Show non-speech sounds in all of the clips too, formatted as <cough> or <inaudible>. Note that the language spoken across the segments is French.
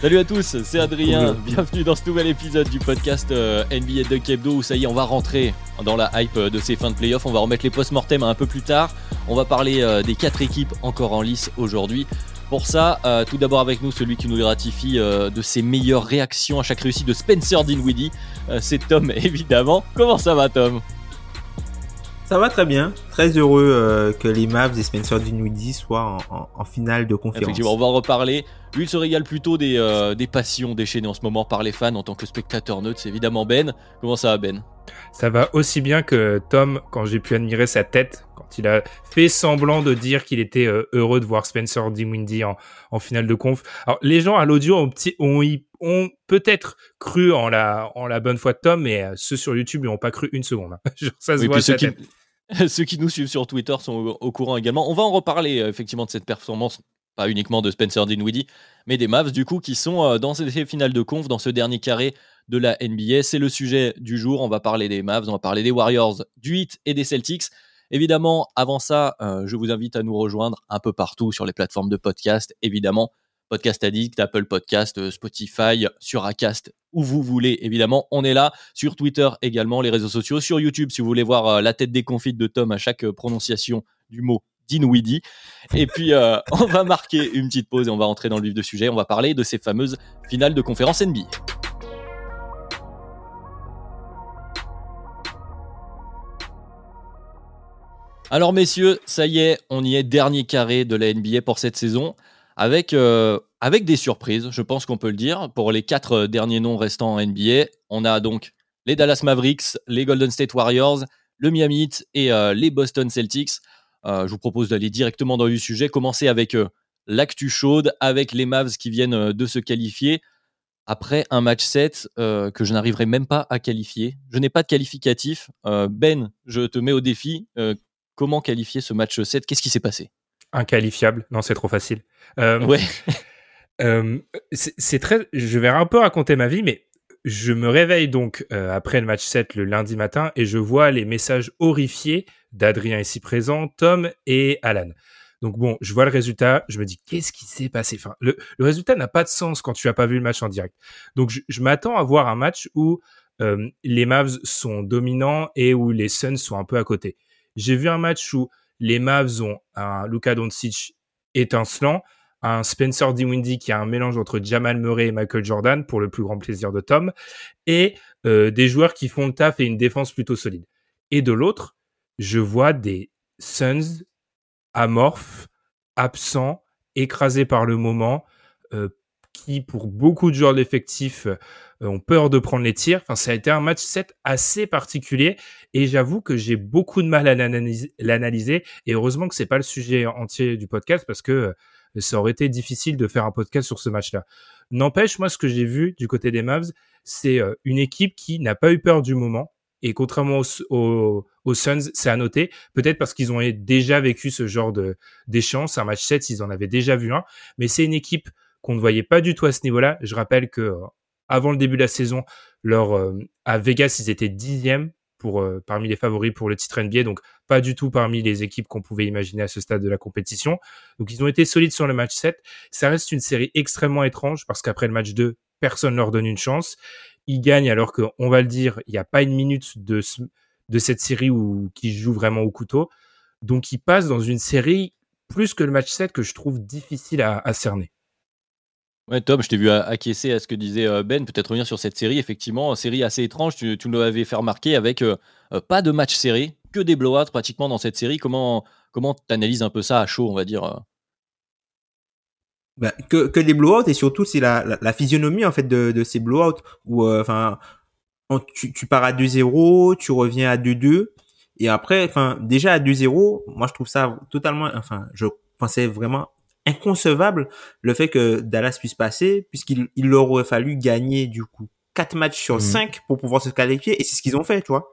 Salut à tous, c'est Adrien. Bienvenue dans ce nouvel épisode du podcast euh, NBA de Kebdo où ça y est, on va rentrer dans la hype euh, de ces fins de playoffs. On va remettre les post-mortem un peu plus tard. On va parler euh, des quatre équipes encore en lice aujourd'hui. Pour ça, euh, tout d'abord avec nous, celui qui nous les ratifie euh, de ses meilleures réactions à chaque réussite de Spencer Dinwiddie, euh, c'est Tom <laughs> évidemment. Comment ça va Tom? Ça va très bien. Très heureux euh, que les Mavs et Spencer Dinwiddie soient en, en- en finale de conférence. Effectivement, on va en reparler. Lui, il se régale plutôt des, euh, des passions déchaînées en ce moment par les fans en tant que spectateur neutre. C'est évidemment Ben. Comment ça va Ben? Ça va aussi bien que Tom quand j'ai pu admirer sa tête quand il a fait semblant de dire qu'il était euh, heureux de voir Spencer Dinwiddie en, en finale de conf. Alors les gens à l'audio ont, petit- ont, y- ont peut-être cru en la, en la bonne foi de Tom, mais euh, ceux sur YouTube n'y ont pas cru une seconde. hein. <laughs> Genre, ça se Oui, voit puis sa ceux qui. <laughs> ceux qui nous suivent sur Twitter sont au, courant également. On va en reparler euh, effectivement de cette performance, pas uniquement de Spencer Dinwiddie, mais des Mavs du coup qui sont euh, dans ces finales de conf, dans ce dernier carré de la NBA. C'est le sujet du jour. On va parler des Mavs, on va parler des Warriors, du Heat et des Celtics. Évidemment, avant ça, euh, je vous invite à nous rejoindre un peu partout sur les plateformes de podcast. Évidemment, Podcast Addict, Apple Podcast, euh, Spotify, sur Acast, où vous voulez. Évidemment, on est là sur Twitter également, les réseaux sociaux, sur YouTube si vous voulez voir euh, la tête déconfite de Tom à chaque euh, prononciation du mot Dinwiddie. Et puis, <laughs> on va marquer une petite pause et on va entrer dans le vif du sujet. On va parler de ces fameuses finales de conférence NBA. Alors messieurs, ça y est, on y est, dernier carré de la NBA pour cette saison, avec, euh, avec des surprises, je pense qu'on peut le dire. Pour les quatre euh, derniers noms restants en NBA, on a donc les Dallas Mavericks, les Golden State Warriors, le Miami et euh, les Boston Celtics. Je vous propose d'aller directement dans le sujet, commencer avec l'actu chaude, avec les Mavs qui viennent de se qualifier après un match 7 euh, que je n'arriverai même pas à qualifier. Je n'ai pas de qualificatif. Ben, je te mets au défi. Comment qualifier ce match 7 Qu'est-ce qui s'est passé? Inqualifiable. Non, c'est trop facile. Euh, Ouais, <laughs> Euh, c'est très. Je vais un peu raconter ma vie, mais je me réveille donc euh, après le match 7 le lundi matin et je vois les messages horrifiés d'Adrien ici présent, Tom et Alan. Donc bon, je vois le résultat, je me dis qu'est-ce qui s'est passé? Enfin, le, le résultat n'a pas de sens quand tu as pas vu le match en direct. Donc je, je m'attends à voir un match où euh, les Mavs sont dominants et où les Suns sont un peu à côté. J'ai vu un match où les Mavs ont un Luka Doncic étincelant, un Spencer Dinwiddie qui a un mélange entre Jamal Murray et Michael Jordan pour le plus grand plaisir de Tom, et euh, des joueurs qui font le taf et une défense plutôt solide. Et de l'autre, je vois des Suns amorphes, absents, écrasés par le moment, euh, qui pour beaucoup de joueurs de l'effectif euh, ont peur de prendre les tirs. Enfin, ça a été un match 7 assez particulier et j'avoue que j'ai beaucoup de mal à l'analyser- et heureusement que c'est pas le sujet entier du podcast parce que euh, ça aurait été difficile de faire un podcast sur ce match-là. N'empêche, moi, ce que j'ai vu du côté des Mavs, c'est euh, une équipe qui n'a pas eu peur du moment. Et contrairement aux, Suns, c'est à noter, peut-être parce qu'ils ont déjà vécu ce genre de d'échange. C'est un match 7, ils en avaient déjà vu un. Mais c'est une équipe qu'on ne voyait pas du tout à ce niveau-là. Je rappelle que euh, avant le début de la saison, euh, à Vegas, ils étaient dixièmes euh, parmi les favoris pour le titre NBA, donc pas du tout parmi les équipes qu'on pouvait imaginer à ce stade de la compétition. Donc ils ont été solides sur le match 7. Ça reste une série extrêmement étrange parce qu'après le match 2, personne leur donne une chance. Ils gagnent alors que, on va le dire, il n'y a pas une minute de, ce- de cette série où qui joue vraiment au couteau. Donc ils passent dans une série plus que le match 7 que je trouve difficile à cerner. Ouais, Tom, je t'ai vu acquiescer à ce que disait euh, Ben. Peut-être revenir sur cette série. Effectivement, série assez étrange. Tu, nous l'avais fait remarquer avec euh, euh, pas de match serré, que des blowouts pratiquement dans cette série. Comment comment analyses un peu ça à chaud, on va dire bah, que, que des blowouts et surtout c'est la, la, physionomie en fait de, ces blowouts où enfin tu, tu pars à 2-0, tu reviens à 2-2 et après enfin déjà à 2-0, moi je trouve ça totalement enfin je pensais vraiment inconcevable le fait que Dallas puisse passer puisqu'il il leur aurait fallu gagner du coup 4 matchs sur 5 mmh. pour pouvoir se qualifier et c'est ce qu'ils ont fait, tu vois.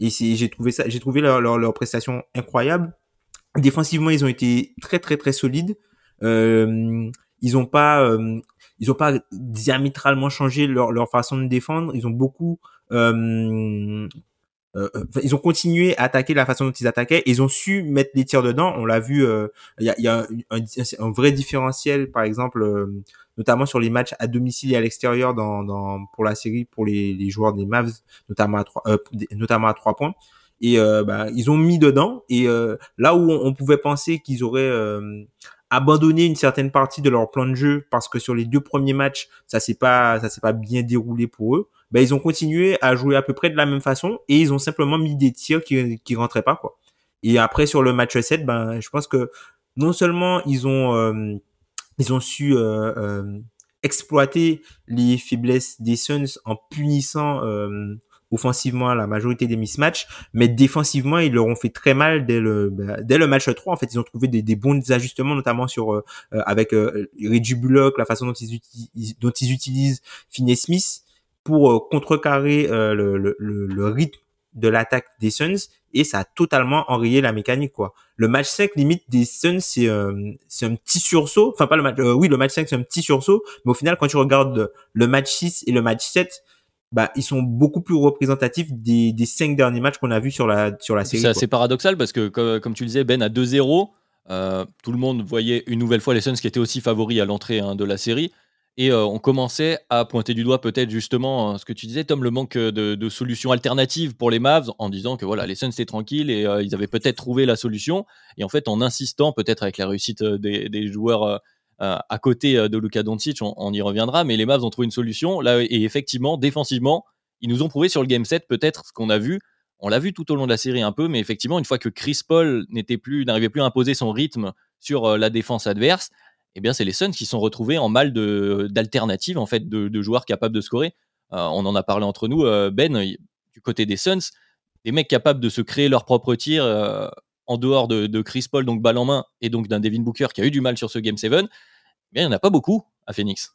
Et j'ai trouvé ça j'ai trouvé leur, leur, leur prestation incroyable. Défensivement, ils ont été très très très solides. Euh, ils ont pas, euh, ils ont pas diamétralement changé leur, leur façon de défendre. Ils ont beaucoup, euh, euh, ils ont continué à attaquer la façon dont ils attaquaient. Ils ont su mettre les tirs dedans. On l'a vu. Il y a, y a un, un, vrai différentiel, par exemple, notamment sur les matchs à domicile et à l'extérieur dans, dans pour la série pour les, les joueurs des Mavs, notamment à trois, notamment à trois points et euh, bah, ils ont mis dedans et euh, là où on, pouvait penser qu'ils auraient euh, abandonné une certaine partie de leur plan de jeu parce que sur les deux premiers matchs, ça s'est pas ça s'est pas bien déroulé pour eux. Ben ils ont continué à jouer à peu près de la même façon et ils ont simplement mis des tirs qui qui rentraient pas quoi. Et après sur le match 7, ben je pense que non seulement ils ont euh, ils ont su euh, euh, exploiter les faiblesses des Suns en punissant offensivement la majorité des mismatchs, mais défensivement, ils leur ont fait très mal dès le, bah, dès le match 3. En fait, ils ont trouvé des, des bons ajustements, notamment sur euh, euh, avec euh, Reggie la façon dont ils, utilisent, dont ils utilisent Finney Smith pour euh, contrecarrer le, le, le, rythme de l'attaque des Suns et ça a totalement enrayé la mécanique quoi. Le match 5 limite des Suns c'est c'est un petit sursaut, enfin pas le match oui, le match 5 c'est un petit sursaut, mais au final quand tu regardes le match 6 et le match 7, bah, ils sont beaucoup plus représentatifs des, des cinq derniers matchs qu'on a vus sur la, sur la série. C'est assez paradoxal parce que, comme, tu le disais, Ben à 2-0, euh, tout le monde voyait une nouvelle fois les Suns qui étaient aussi favoris à l'entrée hein, de la série. Et euh, on commençait à pointer du doigt peut-être justement euh, ce que tu disais, Tom, le manque de, de, solutions alternatives pour les Mavs en disant que voilà, les Suns étaient tranquilles et ils avaient peut-être trouvé la solution. Et en fait, en insistant peut-être avec la réussite des, joueurs euh, à côté euh, de Luka Doncic, on, y reviendra, mais les Mavs ont trouvé une solution. Là, et effectivement, défensivement, ils nous ont prouvé sur le game 7 peut-être ce qu'on a vu. On l'a vu tout au long de la série un peu, mais effectivement, une fois que Chris Paul n'était plus, n'arrivait plus à imposer son rythme sur euh, la défense adverse, eh bien, c'est les Suns qui sont retrouvés en mal d'alternatives en fait de, joueurs capables de scorer. on en a parlé entre nous, Ben, du côté des Suns, des mecs capables de se créer leur propre tir en dehors de, Chris Paul, donc balle en main, et donc d'un Devin Booker qui a eu du mal sur ce Game 7, eh il n'y en a pas beaucoup à Phoenix.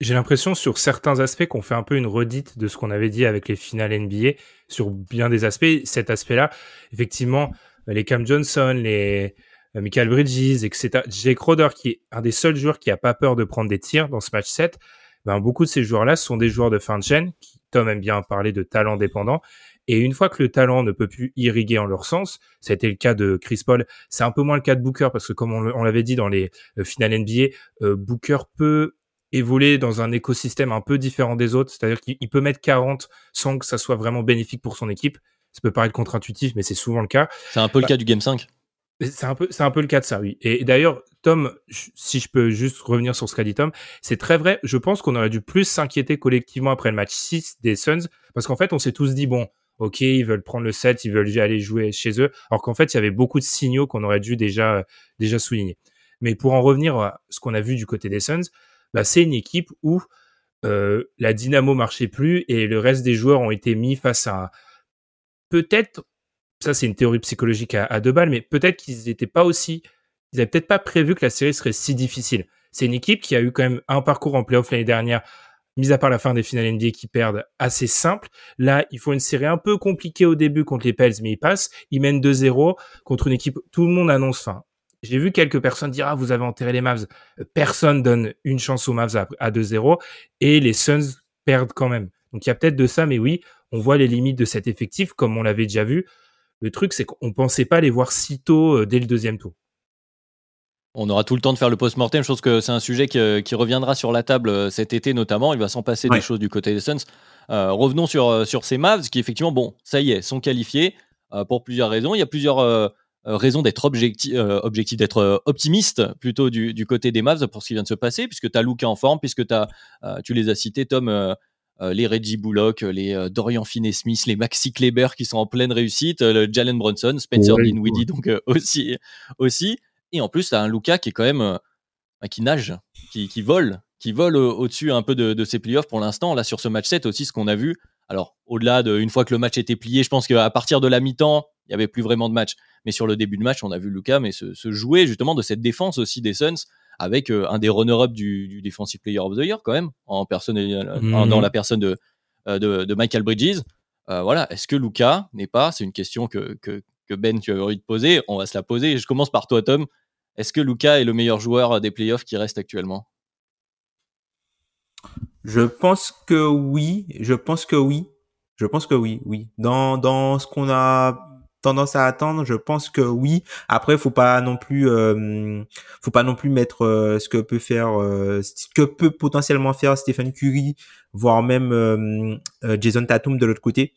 J'ai l'impression sur certains aspects qu'on fait un peu une redite de ce qu'on avait dit avec les finales NBA sur bien des aspects. Cet aspect-là, effectivement, les Cam Johnson, les euh, Michael Bridges, etc. Jake Crowder, qui est un des seuls joueurs qui a pas peur de prendre des tirs dans ce match 7, ben, beaucoup de ces joueurs-là sont des joueurs de fin de chaîne, qui, Tom aime bien parler de talent dépendant, et une fois que le talent ne peut plus irriguer en leur sens, ça a été le cas de Chris Paul, c'est un peu moins le cas de Booker parce que comme on, l'avait dit dans les euh, finales NBA, euh, Booker peut évoluer dans un écosystème un peu différent des autres, c'est-à-dire qu'il peut mettre 40 sans que ça soit vraiment bénéfique pour son équipe. Ça peut paraître contre-intuitif, mais c'est souvent le cas. C'est un peu le bah cas du Game 5. C'est un peu, c'est un peu le cas de ça, oui. Et d'ailleurs, Tom, si je peux juste revenir sur ce qu'a dit Tom, c'est très vrai. Je pense qu'on aurait dû plus s'inquiéter collectivement après le match 6 des Suns, parce qu'en fait, on s'est tous dit, bon, ok, ils veulent prendre le set, ils veulent aller jouer chez eux, alors qu'en fait, il y avait beaucoup de signaux qu'on aurait dû déjà, déjà souligner. Mais pour en revenir à ce qu'on a vu du côté des Suns, bah, c'est une équipe où euh, la dynamo marchait plus et le reste des joueurs ont été mis face à peut-être, ça c'est une théorie psychologique à, deux balles, mais peut-être qu'ils n'étaient pas aussi, ils n'avaient peut-être pas prévu que la série serait si difficile. C'est une équipe qui a eu quand même un parcours en playoff l'année dernière mis à part la fin des finales NBA qui perdent, assez simple. Là, il faut une série un peu compliquée au début contre les Pels, mais ils passent. Ils mènent 2-0 contre une équipe, tout le monde annonce fin. J'ai vu quelques personnes dire, ah, vous avez enterré les Mavs. Personne donne une chance aux Mavs à, 2-0 et les Suns perdent quand même. Donc il y a peut-être de ça, mais oui, on voit les limites de cet effectif, comme on l'avait déjà vu. Le truc, c'est qu'on pensait pas les voir si tôt euh, dès le deuxième tour. On aura tout le temps de faire le post-mortem. Je pense que c'est un sujet qui, reviendra sur la table euh, cet été notamment. Il va s'en passer des choses du côté des Suns. Euh, revenons sur, euh, sur ces Mavs qui, effectivement, bon, ça y est, sont qualifiés pour plusieurs raisons. Il y a plusieurs raisons d'être objectif d'être optimiste plutôt du, côté des Mavs pour ce qui vient de se passer, puisque tu as Luca en forme, puisque as, tu les as cités, Tom. Les Reggie Bullock, les Dorian Finney-Smith, les Maxi Kleber qui sont en pleine réussite, le Jalen Brunson, Spencer Dinwiddie donc aussi, aussi. Et en plus, tu as un Luca qui est quand même qui nage, qui, qui vole, qui vole au-dessus un peu de, de ses playoffs pour l'instant. Là, sur ce match 7 aussi, ce qu'on a vu, alors au-delà de une fois que le match était plié, je pense qu'à partir de la mi-temps, il n'y avait plus vraiment de match. Mais sur le début de match, on a vu Luca mais se, jouer justement de cette défense aussi des Suns avec euh, un des runner-up du, du, Defensive Player of the Year quand même, en personne, euh, mhm. dans la personne de, euh, de, Michael Bridges. voilà, est-ce que Luca n'est pas, c'est une question que, que, que, Ben, tu avais envie de poser, on va se la poser. Je commence par toi, Tom. Est-ce que Luca est le meilleur joueur des playoffs qui reste actuellement? Je pense que oui. Je pense que oui. Je pense que oui, oui. Dans, dans ce qu'on a tendance à attendre, je pense que oui. Après, faut pas non plus, euh, faut pas non plus mettre euh, ce que peut faire, euh, ce que peut potentiellement faire Stephen Curry, voire même Jason Tatum de l'autre côté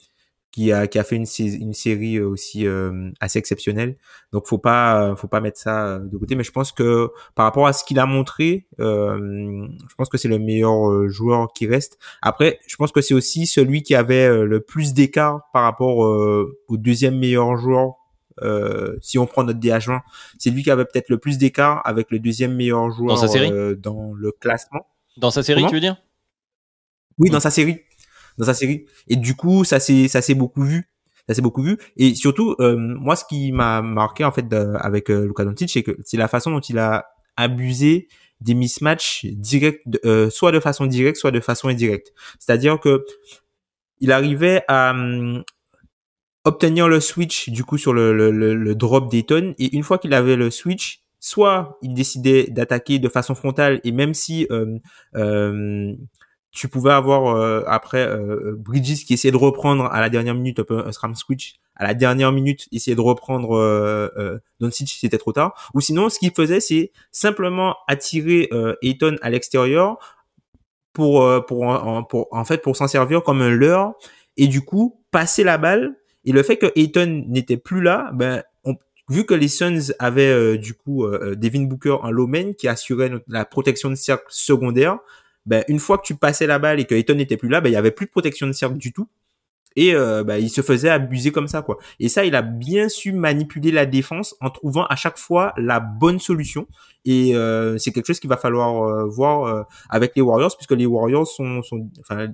qui a, qui a fait une, une série aussi euh, assez exceptionnelle. Donc faut pas faut pas mettre ça euh, de côté. Mais je pense que par rapport à ce qu'il a montré, euh, je pense que c'est le meilleur euh, joueur qui reste. Après, je pense que c'est aussi celui qui avait le plus d'écart par rapport au deuxième meilleur joueur. si on prend notre DH20, c'est lui qui avait peut-être le plus d'écart avec le deuxième meilleur joueur dans, sa série? dans le classement. Dans sa série, tu veux dire? Oui, dans sa série dans sa série. Et du coup, ça s'est ça s'est beaucoup vu. Ça s'est beaucoup vu. Et surtout, euh, moi, ce qui m'a marqué en fait avec euh, Luka Doncic, c'est que c'est la façon dont il a abusé des mismatchs directs, euh, soit de façon directe, soit de façon indirecte. C'est-à-dire que il arrivait à hum, obtenir le switch du coup sur le, le, le, drop d'Eton et une fois qu'il avait le switch, soit il décidait d'attaquer de façon frontale et même si euh, euh, tu pouvais avoir euh, après euh, Bridges qui essayait de reprendre à la dernière minute un peu un scram switch à la dernière minute essayer de reprendre euh, euh, Doncic c'était trop tard. Ou sinon ce qu'il faisait c'est simplement attirer euh, Ayton à l'extérieur pour euh, pour, pour en fait pour s'en servir comme un leurre et du coup passer la balle. Et le fait que Ayton n'était plus là ben vu que les Suns avaient du coup Devin Booker en low main qui assurait la protection de cercle secondaire ben, une fois que tu passais la balle et que Ayton n'était plus là, ben, il y avait plus de protection de cercle du tout. Et euh, ben, il se faisait abuser comme ça, quoi. Et ça, il a bien su manipuler la défense en trouvant à chaque fois la bonne solution. Et euh, c'est quelque chose qu'il va falloir euh, voir avec les Warriors, puisque les Warriors sont, sont enfin,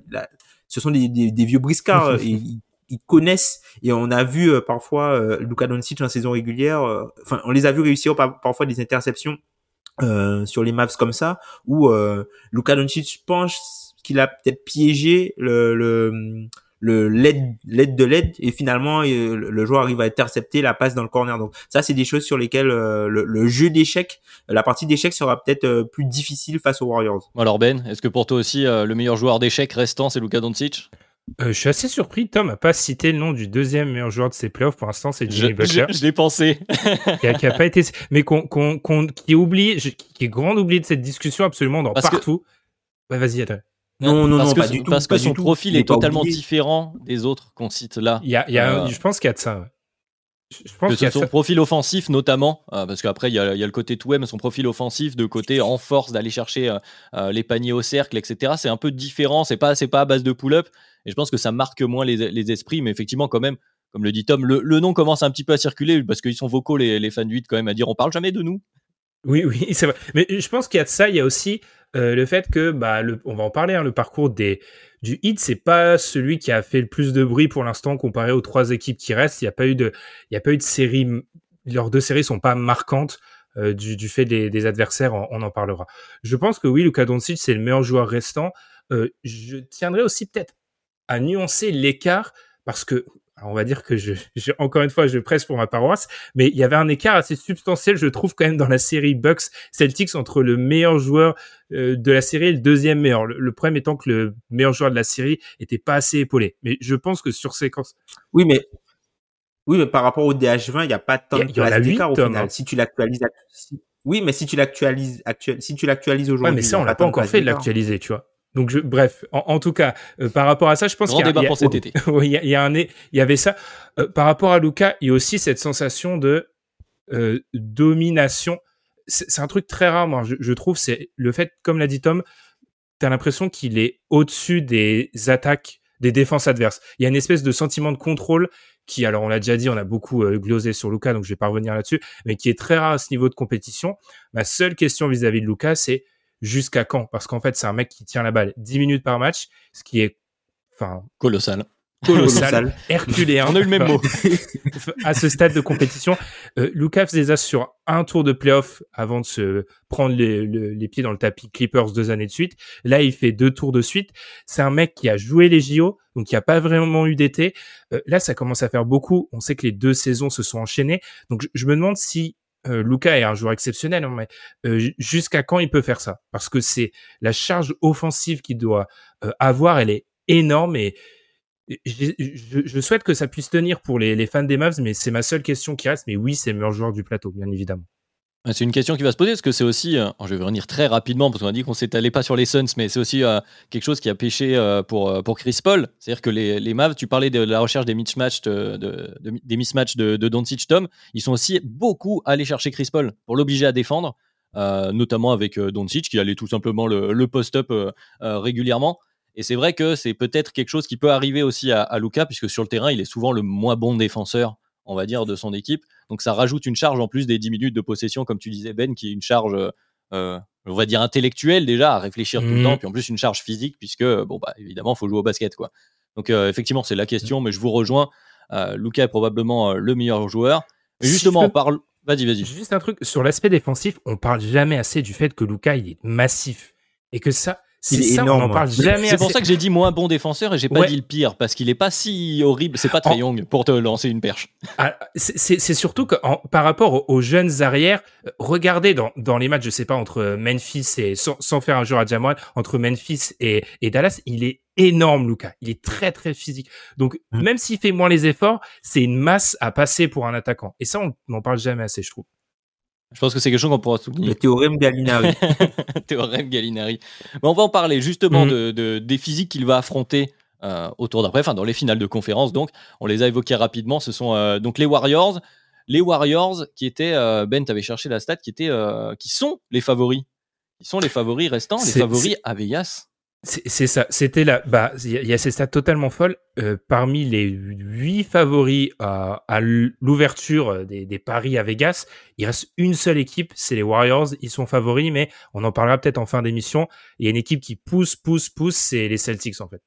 ce sont des, des, vieux briscards. <laughs> et, ils, connaissent et on a vu parfois euh, Luka Doncic en saison régulière enfin on les a vus réussir parfois des interceptions euh, sur les maps comme ça où euh, Luka Doncic pense qu'il a peut-être piégé le, le le LED de LED et finalement euh, le joueur arrive à intercepter la passe dans le corner. Donc ça c'est des choses sur lesquelles euh, le, jeu d'échecs, la partie d'échecs sera peut-être plus difficile face aux Warriors. Alors Ben, est-ce que pour toi aussi le meilleur joueur d'échecs restant c'est Luka Doncic? Euh, je suis assez surpris, Tom n'a pas cité le nom du deuxième meilleur joueur de ses playoffs. Pour l'instant, c'est Jimmy Butler. Je, l'ai pensé. <laughs> qui, a, pas été, mais qu'on, qui oublie, qui est grand oublié de cette discussion absolument dans partout. Ouais, vas-y, attends. Non, non, non, pas du tout. Parce que son profil est totalement différent des autres qu'on cite là. Il y a, il y a euh, je pense qu'il y a de ça. Je pense que son profil offensif notamment, euh, parce qu'après il y, a, le côté tout mais son profil offensif de côté en force d'aller chercher euh, euh, les paniers au cercle, etc. C'est un peu différent. C'est pas pas à base de pull-up. Et je pense que ça marque moins les, esprits, mais effectivement quand même, comme le dit Tom, le, nom commence un petit peu à circuler parce qu'ils sont vocaux les, les fans du 8 quand même à dire on parle jamais de nous. Oui, oui, <laughs> c'est vrai. Mais je pense qu'il y a de ça. Il y a aussi le fait que, bah, on va en parler, hein, le parcours des du hit, c'est pas celui qui a fait le plus de bruit pour l'instant comparé aux trois équipes qui restent. Il n'y a pas eu de, il y a pas eu de série, leurs deux séries sont pas marquantes. Euh, du, fait des, des adversaires, on, en parlera. Je pense que oui, Luka Doncic c'est le meilleur joueur restant. Euh, je tiendrai aussi peut-être à nuancer l'écart parce que on va dire que je, encore une fois, je presse pour ma paroisse, mais il y avait un écart assez substantiel, je trouve, quand même, dans la série Bucks Celtics entre le meilleur joueur euh, de la série et le deuxième meilleur. Le, problème étant que le meilleur joueur de la série était pas assez épaulé. Mais je pense que sur séquence. Oui, mais oui, mais par rapport au DH20, il n'y a pas tant d'écart au final. Hein. Si tu l'actualises, oui, mais si tu l'actualises, si tu l'actualises aujourd'hui. Ouais, mais ça, on l'a pas encore fait de l'actualiser, tu vois. Donc, je, bref, en, tout cas, euh, par rapport à ça, je pense qu'il y, a, pour cet été. <laughs> il, y a, il y a un, il y avait ça. Euh, par rapport à Luca, il y a aussi cette sensation de euh, domination. C'est un truc très rare, moi, je, je trouve, c'est le fait, comme l'a dit Tom, tu as l'impression qu'il est au-dessus des attaques des défenses adverses. Il y a une espèce de sentiment de contrôle qui, alors on l'a déjà dit, on a beaucoup glosé sur Lucas, donc je vais pas revenir là-dessus, mais qui est très rare à ce niveau de compétition. Ma seule question vis-à-vis de Lucas, c'est jusqu'à quand? Parce qu'en fait, c'est un mec qui tient la balle 10 minutes par match, ce qui est enfin colossal colossal, herculéen. <laughs> On a eu le même mot. <laughs> à ce stade de compétition, euh, Lucas faisait ça sur un tour de playoff avant de se prendre les, les, pieds dans le tapis Clippers deux années de suite. Là, il fait deux tours de suite. C'est un mec qui a joué les JO, donc il n'y a pas vraiment eu d'été. Euh, là, ça commence à faire beaucoup. On sait que les deux saisons se sont enchaînées. Donc, je, me demande si euh, Lucas est un joueur exceptionnel, hein, mais euh, jusqu'à quand il peut faire ça? Parce que c'est la charge offensive qu'il doit euh, avoir, elle est énorme et je, souhaite que ça puisse tenir pour les, fans des Mavs, mais c'est ma seule question qui reste. Mais oui, c'est le meilleur joueur du plateau, bien évidemment. C'est une question qui va se poser parce que c'est aussi, euh, je vais revenir très rapidement parce qu'on a dit qu'on s'étalait pas sur les Suns, mais c'est aussi euh, quelque chose qui a pêché euh, pour, pour Chris Paul. C'est-à-dire que les, les Mavs, tu parlais de la recherche des mismatchs de, des mismatchs de, de Doncic Tom, ils sont aussi beaucoup allés chercher Chris Paul pour l'obliger à défendre, notamment avec Doncic qui allait tout simplement le, le post-up régulièrement. Et c'est vrai que c'est peut-être quelque chose qui peut arriver aussi à, à Luca, puisque sur le terrain, il est souvent le moins bon défenseur, on va dire, de son équipe. Donc ça rajoute une charge en plus des 10 minutes de possession, comme tu disais, Ben, qui est une charge, euh, on va dire, intellectuelle déjà, à réfléchir tout le mmh. temps, puis en plus une charge physique, puisque, bon, bah, évidemment, il faut jouer au basket, quoi. Donc euh, effectivement, c'est la question, mais je vous rejoins. Euh, Luca est probablement euh, le meilleur joueur. Et justement, on parle. Vas-y, vas-y. Juste un truc sur l'aspect défensif, on parle jamais assez du fait que Luca il est massif et que ça, c'est ça, énorme. on en parle jamais. C'est pour ça que j'ai dit moins bon défenseur et j'ai pas dit le pire parce qu'il est pas si horrible. C'est pas très young pour te lancer une perche. Ah, c'est surtout que par rapport aux, jeunes arrières, regardez dans, dans les matchs, je sais pas entre Memphis et sans, sans faire un jour à Jamal, entre Memphis et, et Dallas, il est énorme, Luca. Il est très très physique. Donc mm. même s'il fait moins les efforts, c'est une masse à passer pour un attaquant. Et ça, on n'en parle jamais assez, je trouve. Je pense que c'est quelque chose qu'on pourra souligner. Le théorème Gallinari. <laughs> théorème Gallinari. Mais on va en parler justement mhm. de, des physiques qu'il va affronter euh, autour d'après, enfin dans les finales de conférence. Donc, on les a évoqués rapidement. Ce sont euh, donc les Warriors. Les Warriors qui étaient, euh, Ben, tu avais cherché la stat, qui, étaient, qui sont les favoris. Qui sont les favoris restants, les favoris à Vegas. C'est ça. C'était là. Bah, il y, a ces stats totalement folles. Euh, parmi les huit favoris à, l'ouverture euh, des, paris à Vegas, il reste une seule équipe, c'est les Warriors. Ils sont favoris, mais on en parlera peut-être en fin d'émission. Il y a une équipe qui pousse, pousse, pousse, c'est les Celtics en fait.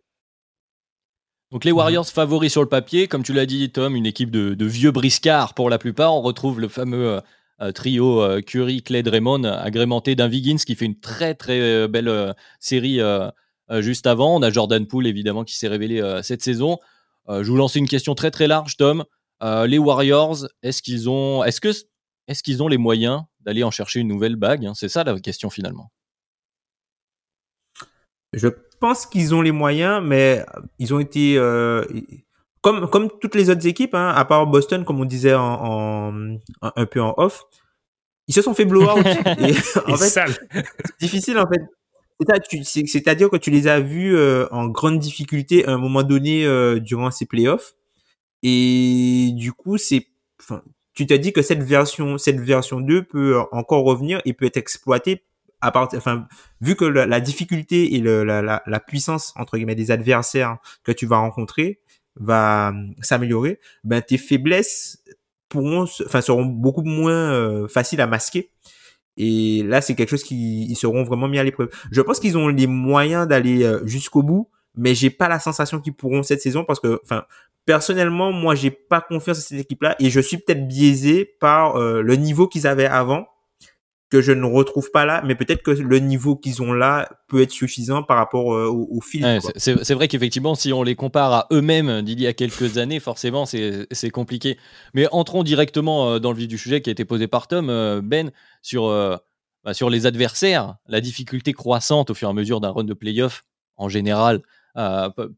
Donc les Warriors favoris sur le papier, comme tu l'as dit Tom, une équipe de, vieux briscards pour la plupart. On retrouve le fameux euh, trio Curry, Clay, Draymond, agrémenté d'un Wiggins qui fait une très très belle série euh, juste avant. On a Jordan Poole, évidemment, qui s'est révélé euh, cette saison. Euh, je vous lance une question très très large, Tom. les Warriors, est-ce qu'ils ont, est-ce que, est-ce qu'ils ont les moyens d'aller en chercher une nouvelle bague hein? C'est ça la question finalement. Je pense qu'ils ont les moyens, mais ils ont été comme comme toutes les autres équipes, hein, à part Boston, comme on disait en, un peu en off, ils se sont fait blow out. <laughs> en fait, c'est difficile en fait c'est-à-dire que tu les as vus euh, en grande difficulté à un moment donné euh, durant ces playoffs. Et du coup, c'est, enfin, tu t'as dit que cette version, cette version 2 peut encore revenir et peut être exploitée à partir, enfin, vu que la, difficulté et la, la, la, puissance entre guillemets des adversaires que tu vas rencontrer va euh, s'améliorer, ben tes faiblesses pourront, enfin, seront beaucoup moins faciles à masquer et là, c'est quelque chose qui ils seront vraiment mis à l'épreuve. Je pense qu'ils ont les moyens d'aller euh, jusqu'au bout, mais j'ai pas la sensation qu'ils pourront cette saison parce que, enfin, personnellement, moi, j'ai pas confiance à cette équipe-là et je suis peut-être biaisé par euh, le niveau qu'ils avaient avant que je ne retrouve pas là, mais peut-être que le niveau qu'ils ont là peut être suffisant par rapport euh, au, au film. c'est vrai qu'effectivement, si on les compare à eux-mêmes d'il y a quelques années, forcément, c'est compliqué. Mais entrons directement euh, dans le vif du sujet qui a été posé par Tom, euh, Ben, sur, bah, sur les adversaires, la difficulté croissante au fur et à mesure d'un run de playoff en général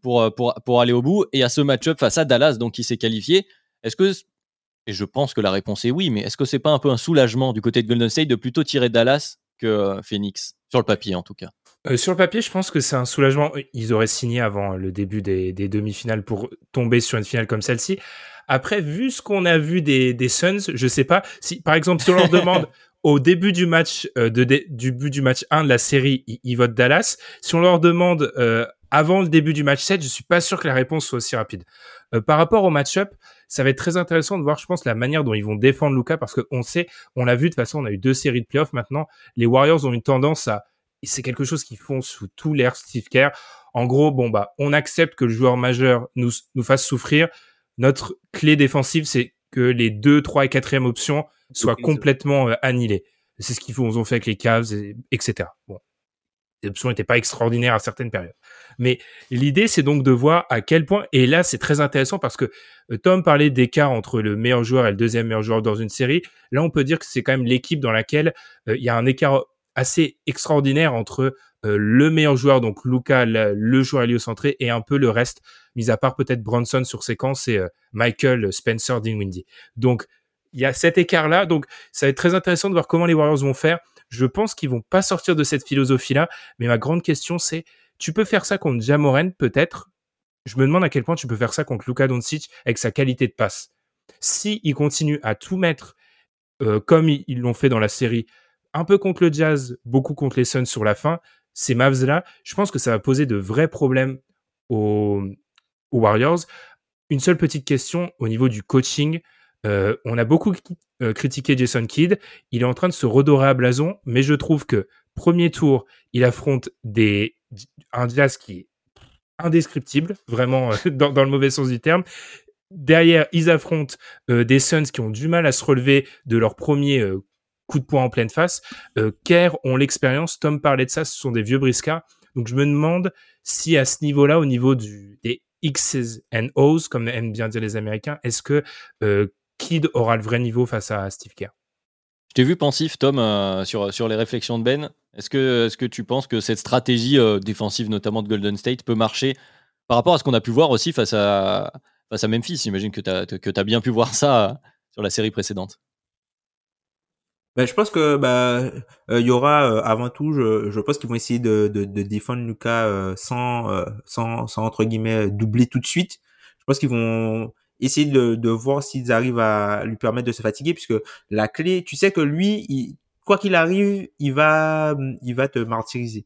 pour, pour, pour aller au bout, et à ce match-up face à Dallas, donc qui s'est qualifié. Est-ce que et je pense que la réponse est oui, mais est-ce que c'est pas un peu un soulagement du côté de Golden State de plutôt tirer Dallas que euh, Phoenix? Sur le papier, en tout cas. Euh, sur le papier, je pense que c'est un soulagement. Ils auraient signé avant le début des, demi-finales pour tomber sur une finale comme celle-ci. Après, vu ce qu'on a vu des, des Suns, je sais pas si, par exemple, si on leur demande <laughs> au début du match euh, de, du but du match 1 de la série, ils, votent Dallas. Si on leur demande euh, avant le début du match 7, je suis pas sûr que la réponse soit aussi rapide. Par rapport au match-up, ça va être très intéressant de voir, je pense, la manière dont ils vont défendre Luca parce qu'on sait, on l'a vu de toute façon, on a eu deux séries de playoffs maintenant. Les Warriors ont une tendance à, c'est quelque chose qu'ils font sous tout l'air Steve Kerr. En gros, bon bah, on accepte que le joueur majeur nous nous fasse souffrir. Notre clé défensive, c'est que les deux, trois et quatrième options soient complètement euh, annihilées. C'est ce qu'ils ont fait avec les Cavs, etc. Bon, les options n'étaient pas extraordinaires à certaines périodes. Mais l'idée, c'est donc de voir à quel point, et là, c'est très intéressant parce que euh, Tom parlait d'écart entre le meilleur joueur et le deuxième meilleur joueur dans une série. Là, on peut dire que c'est quand même l'équipe dans laquelle euh, il y a un écart assez extraordinaire entre le meilleur joueur, donc Luca, le, joueur héliocentré, et un peu le reste, mis à part peut-être Bronson sur séquence et Michael Spencer Dinwiddie. Donc, il y a cet écart-là. Donc, ça va être très intéressant de voir comment les Warriors vont faire. Je pense qu'ils vont pas sortir de cette philosophie-là. Mais ma grande question, c'est, tu peux faire ça contre Jamoren, peut-être? Je me demande à quel point tu peux faire ça contre Luka Doncic avec sa qualité de passe. Si il continue à tout mettre euh, comme ils l'ont fait dans la série, un peu contre le Jazz, beaucoup contre les Suns sur la fin, ces Mavs-là, je pense que ça va poser de vrais problèmes aux Warriors. Une seule petite question au niveau du coaching. Euh, on a beaucoup euh, critiqué Jason Kidd. Il est en train de se redorer à blason, mais je trouve que premier tour, il affronte des un Jazz qui est indescriptible, vraiment euh, <laughs> dans, le mauvais sens du terme. Derrière, ils affrontent des Suns qui ont du mal à se relever de leur premier coup de poing en pleine face. Kerr ont l'expérience. Tom parlait de ça. Ce sont des vieux briscards. Donc je me demande si à ce niveau-là, au niveau des X's and O's, comme aiment bien dire les Américains, est-ce que Aura le vrai niveau face à Steve Kerr. Je t'ai vu pensif, Tom, euh, sur, sur les réflexions de Ben. Est-ce que, est que tu penses que cette stratégie euh, défensive, notamment de Golden State, peut marcher par rapport à ce qu'on a pu voir aussi face à, face à Memphis? J'imagine que tu as, que as bien pu voir ça euh, sur la série précédente. Ben, je pense que bah y aura avant tout je, je pense qu'ils vont essayer de, de, de défendre Lucas sans, sans sans entre guillemets doubler tout de suite. Je pense qu'ils vont essayer de, voir s'ils arrivent à lui permettre de se fatiguer, puisque la clé, tu sais que lui, quoi qu'il arrive, il va, il va te martyriser.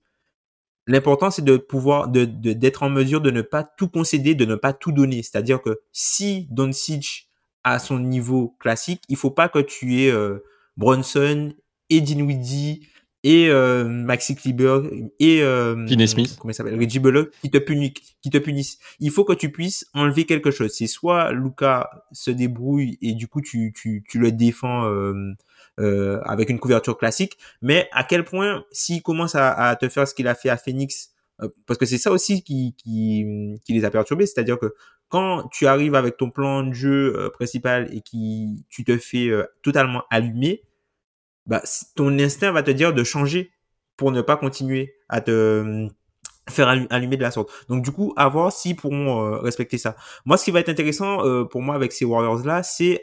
L'important, c'est de pouvoir, de, d'être en mesure de ne pas tout concéder, de ne pas tout donner. C'est-à-dire que si Doncic a son niveau classique, il faut pas que tu aies euh, Bronson et Dinwiddie et euh, Maxi Kleber et euh, Smith. comment il s'appelle? Reggie Bullock qui te punissent qui te punissent. Il faut que tu puisses enlever quelque chose. C'est soit Luca se débrouille et du coup tu tu tu le défends euh, euh, avec une couverture classique mais à quel point s'il commence à, à, te faire ce qu'il a fait à Phoenix euh, parce que c'est ça aussi qui, qui qui les a perturbés. C'est-à-dire que quand tu arrives avec ton plan de jeu euh, principal et qui tu te fais totalement allumer bah, ton instinct va te dire de changer pour ne pas continuer à te euh, faire allumer de la sorte. Donc du coup, à voir si pourront euh, respecter ça. Moi, ce qui va être intéressant euh, pour moi avec ces Warriors là, c'est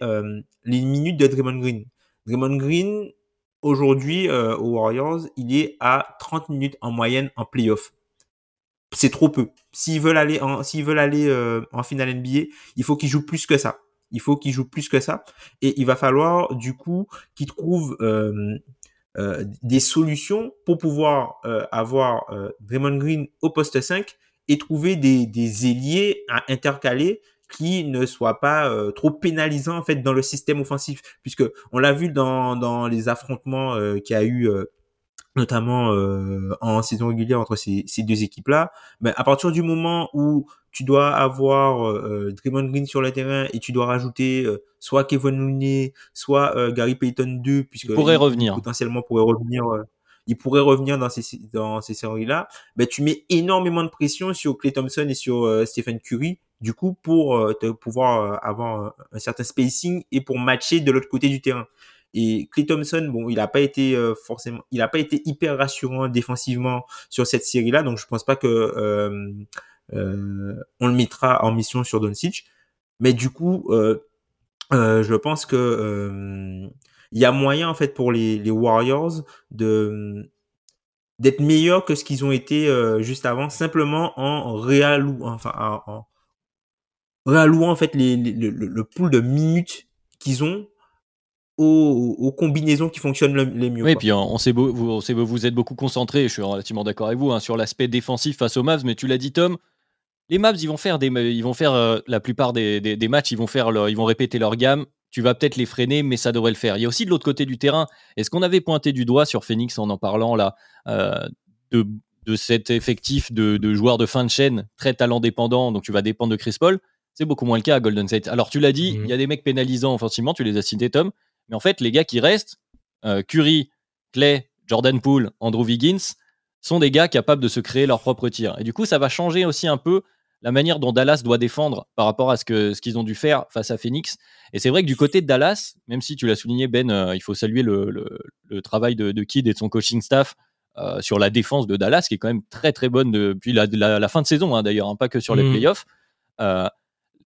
les minutes de Draymond Green. Draymond Green aujourd'hui aux Warriors, il est à 30 minutes en moyenne en playoff. C'est trop peu. S'ils veulent aller en s'ils veulent aller en finale NBA, il faut qu'ils jouent plus que ça. Il faut qu'il joue plus que ça. Et il va falloir, du coup, qu'il trouve euh, euh, des solutions pour pouvoir euh, avoir Draymond Green au poste 5 et trouver des, des ailiers à intercaler qui ne soient pas trop pénalisants en fait dans le système offensif puisque on l'a vu dans, dans les affrontements qu'il y a eu notamment en saison régulière entre ces, ces deux équipes là mais à partir du moment où tu dois avoir euh, Draymond Green sur le terrain et tu dois rajouter euh, soit Kevin Looney, soit euh, Gary Payton 2 puisque il pourrait revenir. potentiellement pourrait revenir euh, il pourrait revenir dans ces dans ces séries là ben tu mets énormément de pression sur Clay Thompson et sur Stephen Curry du coup pour te pouvoir avoir un certain spacing et pour matcher de l'autre côté du terrain et Clay Thompson, bon, il n'a pas été forcément, il n'a pas été hyper rassurant défensivement sur cette série-là, donc je pense pas que euh, on le mettra en mission sur Doncic. Mais du coup, euh, euh, je pense que il y a moyen en fait pour les, Warriors de d'être meilleurs que ce qu'ils ont été juste avant, simplement en réallouant, enfin en, réallouant en fait le pool de minutes qu'ils ont aux, combinaisons qui fonctionnent les mieux. Oui, puis on sait, vous, vous êtes beaucoup concentré, je suis relativement d'accord avec vous, hein, sur l'aspect défensif face aux Mavs, mais tu l'as dit Tom, les Mavs, ils vont faire, des, ils vont faire euh, la plupart des, des, matchs, ils vont, faire ils vont répéter leur gamme, tu vas peut-être les freiner, mais ça devrait le faire. Il y a aussi de l'autre côté du terrain, est-ce qu'on avait pointé du doigt sur Phoenix en en parlant là, euh, de, de, cet effectif de, de, joueurs de fin de chaîne très talent dépendant, donc tu vas dépendre de Chris Paul? C'est beaucoup moins le cas à Golden State. Alors tu l'as dit, mmh. il y a des mecs pénalisants offensivement, tu les as cités Tom, mais en fait, les gars qui restent, euh, Curry, Clay, Jordan Poole, Andrew Wiggins, sont des gars capables de se créer leur propre tir. Et du coup, ça va changer aussi un peu la manière dont Dallas doit défendre par rapport à ce qu'ils ce qu'ils ont dû faire face à Phoenix. Et c'est vrai que du côté de Dallas, même si tu l'as souligné, Ben, euh, il faut saluer le, le, travail de, de, Kidd et de son coaching staff euh, sur la défense de Dallas, qui est quand même très très bonne depuis la, la, fin de saison, hein, d'ailleurs, hein, pas que sur les mmh. playoffs.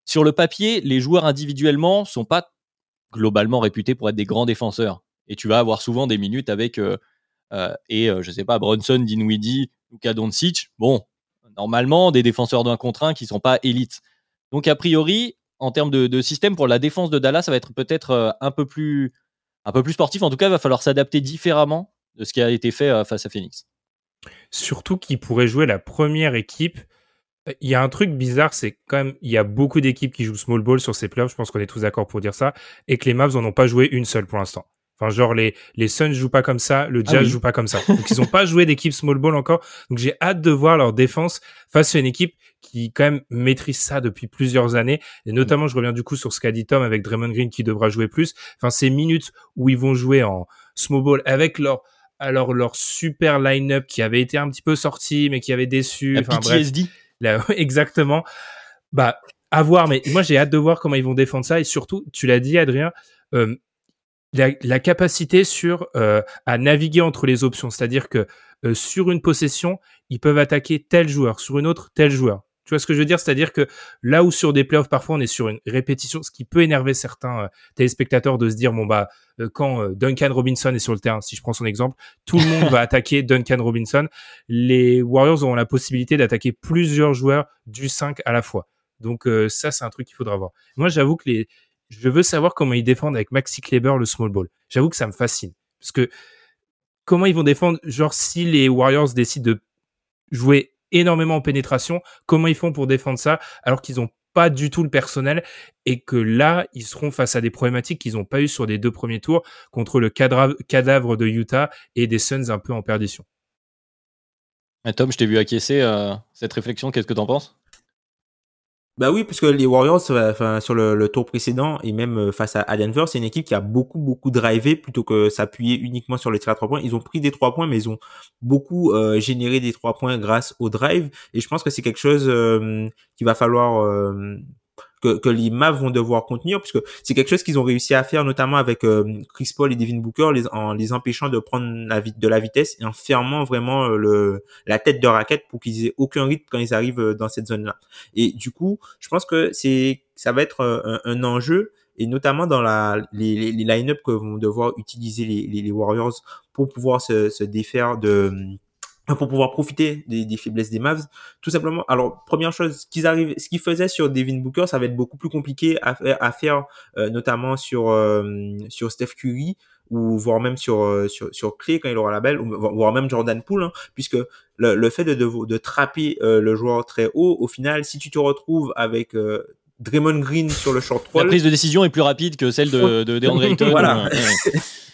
sur le papier, les joueurs individuellement sont pas globalement réputés pour être des grands défenseurs. Et tu vas avoir souvent des minutes avec, euh, euh, et euh, je sais pas, Brunson, Dinwiddie, Luka Doncic. Bon, normalement, des défenseurs d'un contre un qui sont pas élites. Donc, a priori, en termes de, système pour la défense de Dallas, ça va être peut-être un peu plus un peu plus sportif. En tout cas, il va falloir s'adapter différemment de ce qui a été fait face à Phoenix. Surtout qu'il pourrait jouer la première équipe il y a un truc bizarre, c'est quand même, il y a beaucoup d'équipes qui jouent small ball sur ces playoffs, je pense qu'on est tous d'accord pour dire ça, et que les Mavs en ont pas joué une seule pour l'instant. Enfin, genre, les, les Suns jouent pas comme ça, le Jazz ah joue pas comme ça. <laughs> Donc, ils ont pas joué d'équipe small ball encore. Donc, j'ai hâte de voir leur défense face à une équipe qui, quand même, maîtrise ça depuis plusieurs années. Et notamment, je reviens du coup sur ce qu'a dit Tom avec Draymond Green qui devra jouer plus. Enfin, ces minutes où ils vont jouer en small ball avec leur, alors leur super line-up qui avait été un petit peu sorti, mais qui avait déçu. Enfin, <laughs> Exactement. Bah, à voir, mais moi j'ai hâte de voir comment ils vont défendre ça et surtout, tu l'as dit, Adrien, euh, la, capacité sur euh, à naviguer entre les options, c'est-à-dire que euh, sur une possession, ils peuvent attaquer tel joueur, sur une autre tel joueur. Tu vois ce que je veux dire? C'est-à-dire que là où sur des playoffs, parfois on est sur une répétition, ce qui peut énerver certains euh, téléspectateurs de se dire, bon bah, euh, quand euh, Duncan Robinson est sur le terrain, si je prends son exemple, tout le monde <laughs> va attaquer Duncan Robinson. Les Warriors auront la possibilité d'attaquer plusieurs joueurs du 5 à la fois. Donc ça, c'est un truc qu'il faudra voir. Moi, j'avoue que les, je veux savoir comment ils défendent avec Maxi Kleber le small ball. J'avoue que ça me fascine parce que comment ils vont défendre, genre si les Warriors décident de jouer énormément en pénétration. Comment ils font pour défendre ça alors qu'ils ont pas du tout le personnel et que là, ils seront face à des problématiques qu'ils n'ont pas eu sur les deux premiers tours contre le cadavre de Utah et des Suns un peu en perdition. Tom, je t'ai vu acquiescer euh, cette réflexion. Qu'est-ce que tu en penses? Bah oui, parce que les Warriors, enfin, sur le, tour précédent et même euh, face à, Denver, c'est une équipe qui a beaucoup beaucoup drivé plutôt que s'appuyer uniquement sur les tir à trois points. Ils ont pris des trois points, mais ils ont beaucoup euh, généré des trois points grâce au drive. Et je pense que c'est quelque chose euh, qu'il va falloir que, que les Mavs vont devoir contenir, puisque c'est quelque chose qu'ils ont réussi à faire, notamment avec euh, Chris Paul et Devin Booker, les, en les empêchant de prendre la, de la vitesse et en fermant vraiment euh, le, la tête de raquette pour qu'ils aient aucun rythme quand ils arrivent euh, dans cette zone-là. Et du coup, je pense que c'est ça va être un, un enjeu et notamment dans la, les, les, les line-up que vont devoir utiliser les, les, les Warriors pour pouvoir se, se défaire de pour pouvoir profiter des, des, faiblesses des Mavs. Tout simplement, alors première chose, qu'ils arrivent, ce qu'ils faisaient sur Devin Booker, ça va être beaucoup plus compliqué à, à faire, euh, notamment sur euh, sur Steph Curry ou voire même sur euh, sur, sur Clay quand il aura la belle, ou voire même Jordan Poole, hein, puisque le, le, fait de, de, de trapper le joueur très haut, au final, si tu te retrouves avec Draymond Green sur le short roll, la prise de décision est plus rapide que celle de, de, <laughs> de Ayton. voilà. <laughs>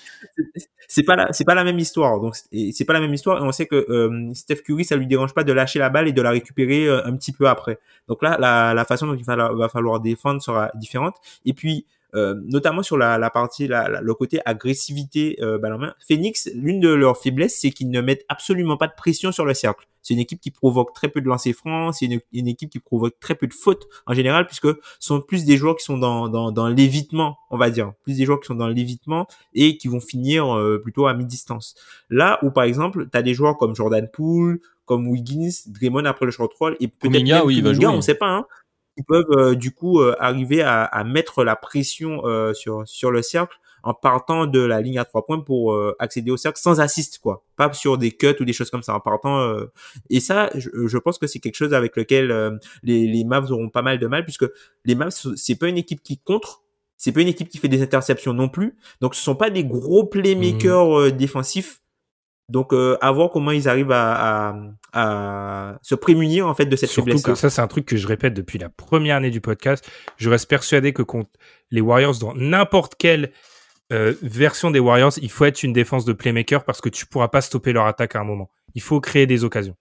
c'est pas la c'est pas la même histoire. Donc c'est pas la même histoire. Et on sait que euh, Steph Curry ça lui dérange pas de lâcher la balle et de la récupérer euh, un petit peu après. Donc là la, la façon dont il va, va falloir défendre sera différente. Et puis euh, notamment sur la, la partie, la, le côté agressivité euh, balle en main. Phoenix, l'une de leurs faiblesses, c'est qu'ils ne mettent absolument pas de pression sur le cercle. C'est une équipe qui provoque très peu de lancers francs, c'est une, une, équipe qui provoque très peu de fautes en général, puisque ce sont plus des joueurs qui sont dans, dans, dans l'évitement, on va dire, plus des joueurs qui sont dans l'évitement et qui vont finir euh, plutôt à mi-distance. Là où par exemple, tu as des joueurs comme Jordan Poole, comme Wiggins, Draymond après le short roll et peut-être oui, il va jouer. on sait pas, hein, qui peuvent euh, du coup euh, arriver à, à, mettre la pression euh, sur sur le cercle en partant de la ligne à trois points pour accéder au cercle sans assist quoi pas sur des cuts ou des choses comme ça en partant et ça je, je, pense que c'est quelque chose avec lequel les, les Mavs auront pas mal de mal puisque les Mavs c'est pas une équipe qui contre c'est pas une équipe qui fait des interceptions non plus. Donc ce sont pas des gros playmakers euh, défensifs. Donc euh, à voir comment ils arrivent à, à, à se prémunir en fait de cette Surtout faiblesse. que ça, c'est un truc que je répète depuis la première année du podcast. Je reste persuadé que contre les Warriors, dans n'importe quelle euh, version des Warriors, il faut être une défense de playmaker parce que tu pourras pas stopper leur attaque à un moment. Il faut créer des occasions.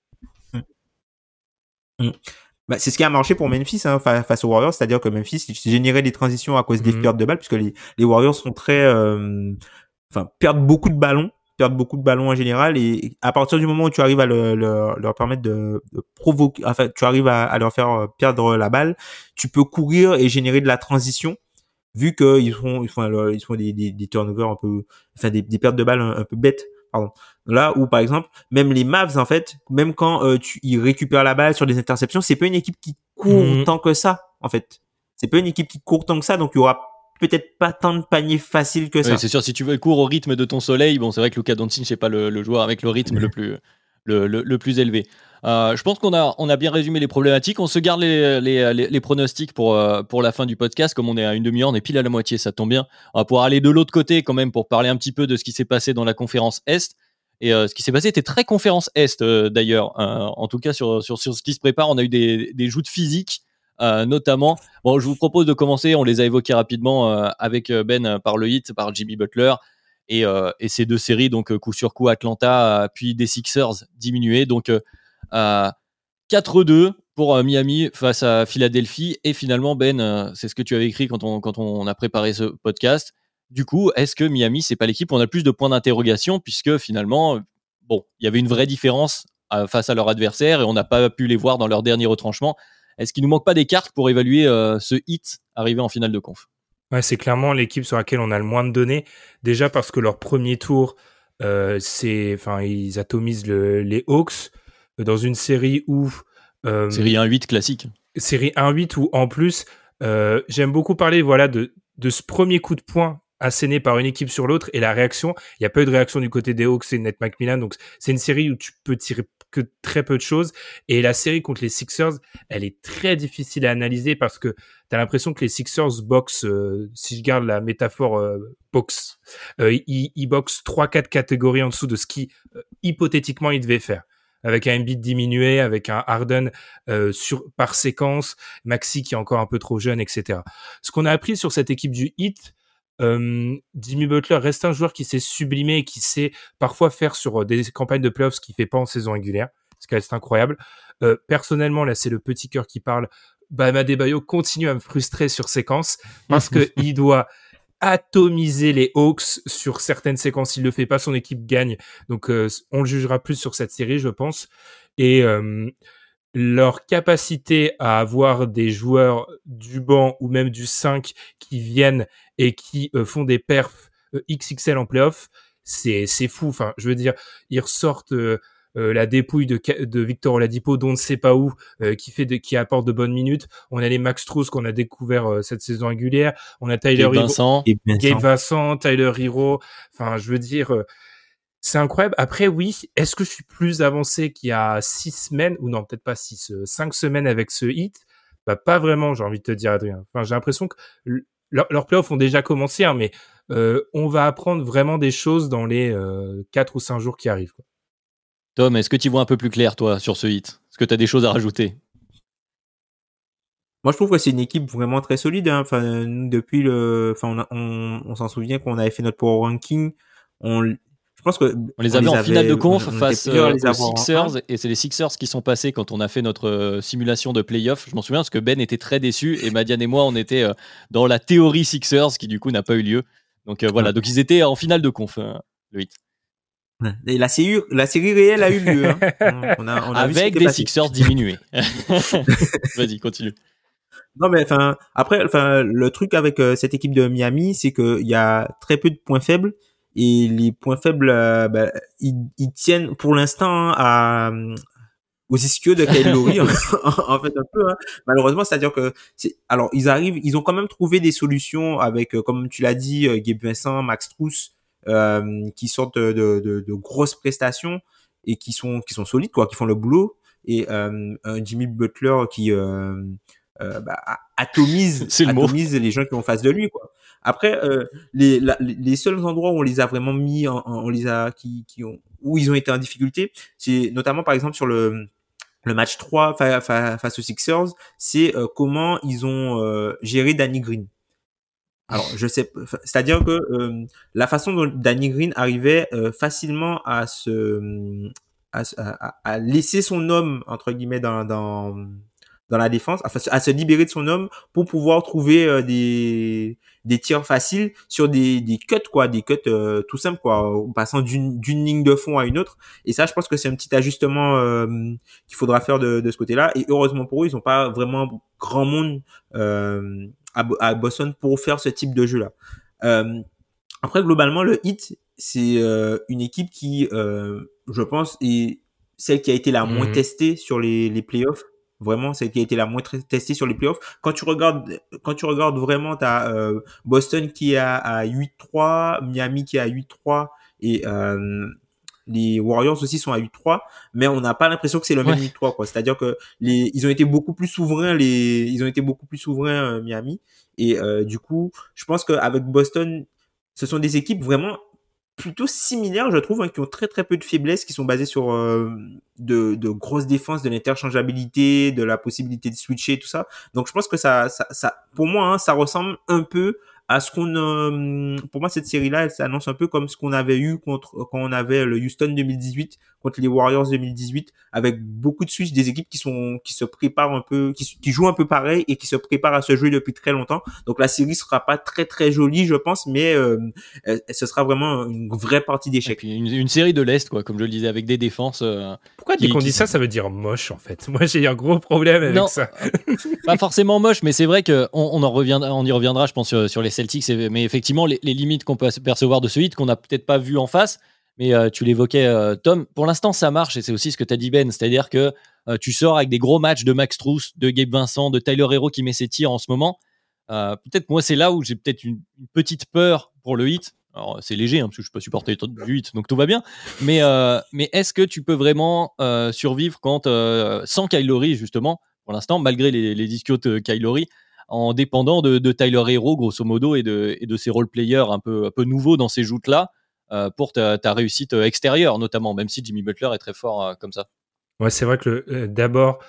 Bah, c'est ce qui a marché pour Memphis hein, fa- face aux Warriors, c'est-à-dire que Memphis générait des transitions à cause des Mhm. pertes de balles, puisque les, les Warriors sont très, euh, enfin, perdent beaucoup de ballons, perdent beaucoup de ballons en général, et à partir du moment où tu arrives à le- le- leur permettre de, de provoquer, enfin, tu arrives à, à leur faire euh, perdre la balle, tu peux courir et générer de la transition, vu qu'ils font, ils font, alors, ils font des, des, des turnovers un peu, enfin, des, des pertes de balles un, un peu bêtes, pardon. Là où par exemple, même les Mavs en fait, même quand euh, tu, ils récupèrent la balle sur des interceptions, c'est pas une équipe qui court Mhm. tant que ça en fait. C'est pas une équipe qui court tant que ça, donc il y aura peut-être pas tant de paniers faciles que ça. Oui, c'est sûr, si tu veux courir au rythme de ton soleil, bon, c'est vrai que Luka Doncic c'est pas le, le joueur avec le rythme le plus le, le- le plus élevé. Euh, je pense qu'on a on a bien résumé les problématiques. On se garde les, les, les- les pronostics pour euh, pour la fin du podcast. Comme on est à une demi-heure, on est pile à la moitié, ça tombe bien. On va pouvoir aller de l'autre côté quand même pour parler un petit peu de ce qui s'est passé dans la conférence Est. Et euh, ce qui s'est passé était très conférence Est euh, d'ailleurs. Euh, en tout cas sur, sur sur ce qui se prépare, on a eu des des joutes physiques. Euh, notamment, bon, je vous propose de commencer. On les a évoqués rapidement euh, avec euh, Ben par le hit, par Jimmy Butler et, ces deux séries, donc coup sur coup Atlanta, puis des Sixers diminués. Donc euh, euh, 4-2 pour Miami face à Philadelphie. Et finalement, Ben, c'est ce que tu avais écrit quand on, a préparé ce podcast. Du coup, est-ce que Miami, c'est pas l'équipe où on a plus de points d'interrogation puisque finalement, bon, il y avait une vraie différence face à leur adversaire et on n'a pas pu les voir dans leur dernier retranchement. Est-ce qu'il nous manque pas des cartes pour évaluer euh, ce hit arrivé en finale de conf? Ouais, c'est clairement l'équipe sur laquelle on a le moins de données. Déjà parce que leur premier tour, euh, c'est, enfin, ils atomisent le- les Hawks dans une série où euh, Série 1-8 classique. série 1-8 où en plus, euh, j'aime beaucoup parler voilà de, de ce premier coup de poing asséné par une équipe sur l'autre et la réaction. Il n'y a pas eu de réaction du côté des Hawks et de Ned McMillan, donc c'est une série où tu peux tirer que très peu de choses. Et la série contre les Sixers, elle est très difficile à analyser parce que tu as l'impression que les Sixers boxent, euh, si je garde la métaphore euh, box, euh, ils, ils boxent 3-4 catégories en dessous de ce qui euh, hypothétiquement ils devaient faire avec un Embiid diminué, avec un Harden euh, sur par séquence, Maxi qui est encore un peu trop jeune, etc. Ce qu'on a appris sur cette équipe du Heat, euh, Jimmy Butler reste un joueur qui s'est sublimé et qui sait parfois faire sur euh, des campagnes de playoffs ce qu'il fait pas en saison régulière, ce qui reste incroyable. Euh, personnellement, là, c'est le petit cœur qui parle. Bam Adebayo continue à me frustrer sur séquence parce que <laughs> il doit atomiser les Hawks sur certaines séquences. S'il le fait pas, son équipe gagne. Donc, euh, on le jugera plus sur cette série, je pense. Et leur capacité à avoir des joueurs du banc ou même du 5 qui viennent et qui euh, font des perfs euh, XXL en playoff, c'est c'est fou. Enfin, je veux dire, ils ressortent euh, euh, la dépouille de, de Victor Oladipo, dont on ne sait pas où, euh, qui fait de, qui apporte de bonnes minutes. On a les Max Struz qu'on a découvert euh, cette saison régulière. On a Tyler Gabe Hero- Vincent. Gabe Vincent, Tyler Hero. Enfin, je veux dire, euh, c'est incroyable. Après, oui, est-ce que je suis plus avancé qu'il y a six semaines, ou non, peut-être pas six, euh, cinq semaines avec ce hit? Bah, pas vraiment, j'ai envie de te dire, Adrien. Enfin, j'ai l'impression que leur- leurs playoffs ont déjà commencé, hein, mais euh, on va apprendre vraiment des choses dans les euh, quatre ou cinq jours qui arrivent. quoi. Tom, est-ce que tu vois un peu plus clair, toi, sur ce hit? Est-ce que tu as des choses à rajouter? Moi, je trouve que c'est une équipe vraiment très solide. Hein. Enfin, nous, depuis le, enfin, on, a- on, on s'en souvient qu'on avait fait notre power ranking. On, je pense que On les avait en finale de conf face euh, les aux avoir en Sixers, et c'est les Sixers qui sont passés quand on a fait notre euh, simulation de playoff. Je m'en souviens parce que Ben était très déçu et Madiane et moi, on était euh, dans la théorie Sixers qui du coup n'a pas eu lieu. Donc euh, voilà, Ouais. donc ils étaient en finale de conf, euh, le hit. Et la série, la série réelle a eu lieu. Hein. <laughs> On a, on Avec des passé. Sixers diminués. <laughs> Vas-y, continue. Non mais enfin après enfin le truc avec euh, cette équipe de Miami c'est que il y a très peu de points faibles et les points faibles euh, bah, ils, ils tiennent pour l'instant à aux ischios de Kyle Lowry <laughs> en en fait un peu hein. malheureusement c'est à dire que c'est alors ils arrivent ils ont quand même trouvé des solutions avec euh, comme tu l'as dit euh, Gabe Vincent Max Truss euh, qui sortent de, de, de, grosses prestations et qui sont qui sont solides quoi qui font le boulot et euh, un Jimmy Butler qui euh, euh, bah, atomise, le atomise les gens qui sont en face de lui, quoi. Après, euh, les, les seuls endroits où on les a vraiment mis, en, on les a, qui, qui ont, où ils ont été en difficulté, c'est notamment par exemple sur le le match 3 face aux Sixers, c'est euh, comment ils ont euh, géré Danny Green. Alors, je sais, c'est-à-dire que euh, la façon dont Danny Green arrivait facilement à se à, à, laisser son homme entre guillemets dans dans dans la défense, à, se libérer de son homme pour pouvoir trouver euh, des des tirs faciles sur des des cuts quoi, des cuts euh, tout simples quoi, en passant d'une d'une ligne de fond à une autre. Et ça, je pense que c'est un petit ajustement euh, qu'il faudra faire de, de ce côté-là. Et heureusement pour eux, ils n'ont pas vraiment grand monde à, à Boston pour faire ce type de jeu là. après, globalement, le hit, c'est une équipe qui, je pense, est celle qui a été la moins mmh testée sur les, les playoffs Vraiment, c'est qui a été la moins testée sur les playoffs. Quand tu regardes, quand tu regardes vraiment, t'as euh, Boston qui est à, 8-3, Miami qui est à 8-3 et euh, les Warriors aussi sont à 8-3, mais on n'a pas l'impression que c'est le même 8-3 quoi. C'est-à-dire que les, ils ont été beaucoup plus souverains les, ils ont été beaucoup plus souverains euh, Miami et euh, du coup, je pense qu'avec Boston, ce sont des équipes vraiment plutôt similaires, je trouve, hein, qui ont très très peu de faiblesses, qui sont basées sur euh, de, de, grosses défenses, de l'interchangeabilité, de la possibilité de switcher, tout ça. Donc je pense que ça, ça, ça pour moi, hein, ça ressemble un peu à ce qu'on euh, pour moi cette série là elle s'annonce un peu comme ce qu'on avait eu contre quand on avait le Houston 2018 contre les Warriors 2018 avec beaucoup de switch des équipes qui sont qui se préparent un peu qui, qui jouent un peu pareil et qui se préparent à se jouer depuis très longtemps. Donc la série sera pas très très jolie je pense mais euh, ce sera vraiment une vraie partie d'échecs. une, une, série de l'est quoi comme je le disais avec des défenses euh, pourquoi dès qu'on dit ça ça veut dire moche en fait? <laughs> Moi j'ai un gros problème avec non, ça. <laughs> Pas forcément moche mais c'est vrai que on, on en reviendra on y reviendra je pense sur, sur les Celtics, mais effectivement, les, limites qu'on peut percevoir de ce hit, qu'on n'a peut-être pas vu en face, mais euh, tu l'évoquais, euh, Tom, pour l'instant, ça marche, et c'est aussi ce que tu as dit, Ben, c'est-à-dire que euh, tu sors avec des gros matchs de Max Truss, de Gabe Vincent, de Tyler Hero qui met ses tirs en ce moment. peut-être moi, c'est là où j'ai peut-être une, petite peur pour le hit. Alors, c'est léger, hein, parce que je peux supporter du hit, donc tout va bien. Mais, est-ce que tu peux vraiment survivre quand, sans Kylori, justement, pour l'instant, malgré les, les discours de Kylori, en dépendant de, Tyler Hero, grosso modo, et de, et de ses role-players un peu, un peu nouveaux dans ces joutes-là euh, pour ta, réussite euh, extérieure, notamment, même si Jimmy Butler est très fort euh, comme ça. Ouais, c'est vrai que d'abord,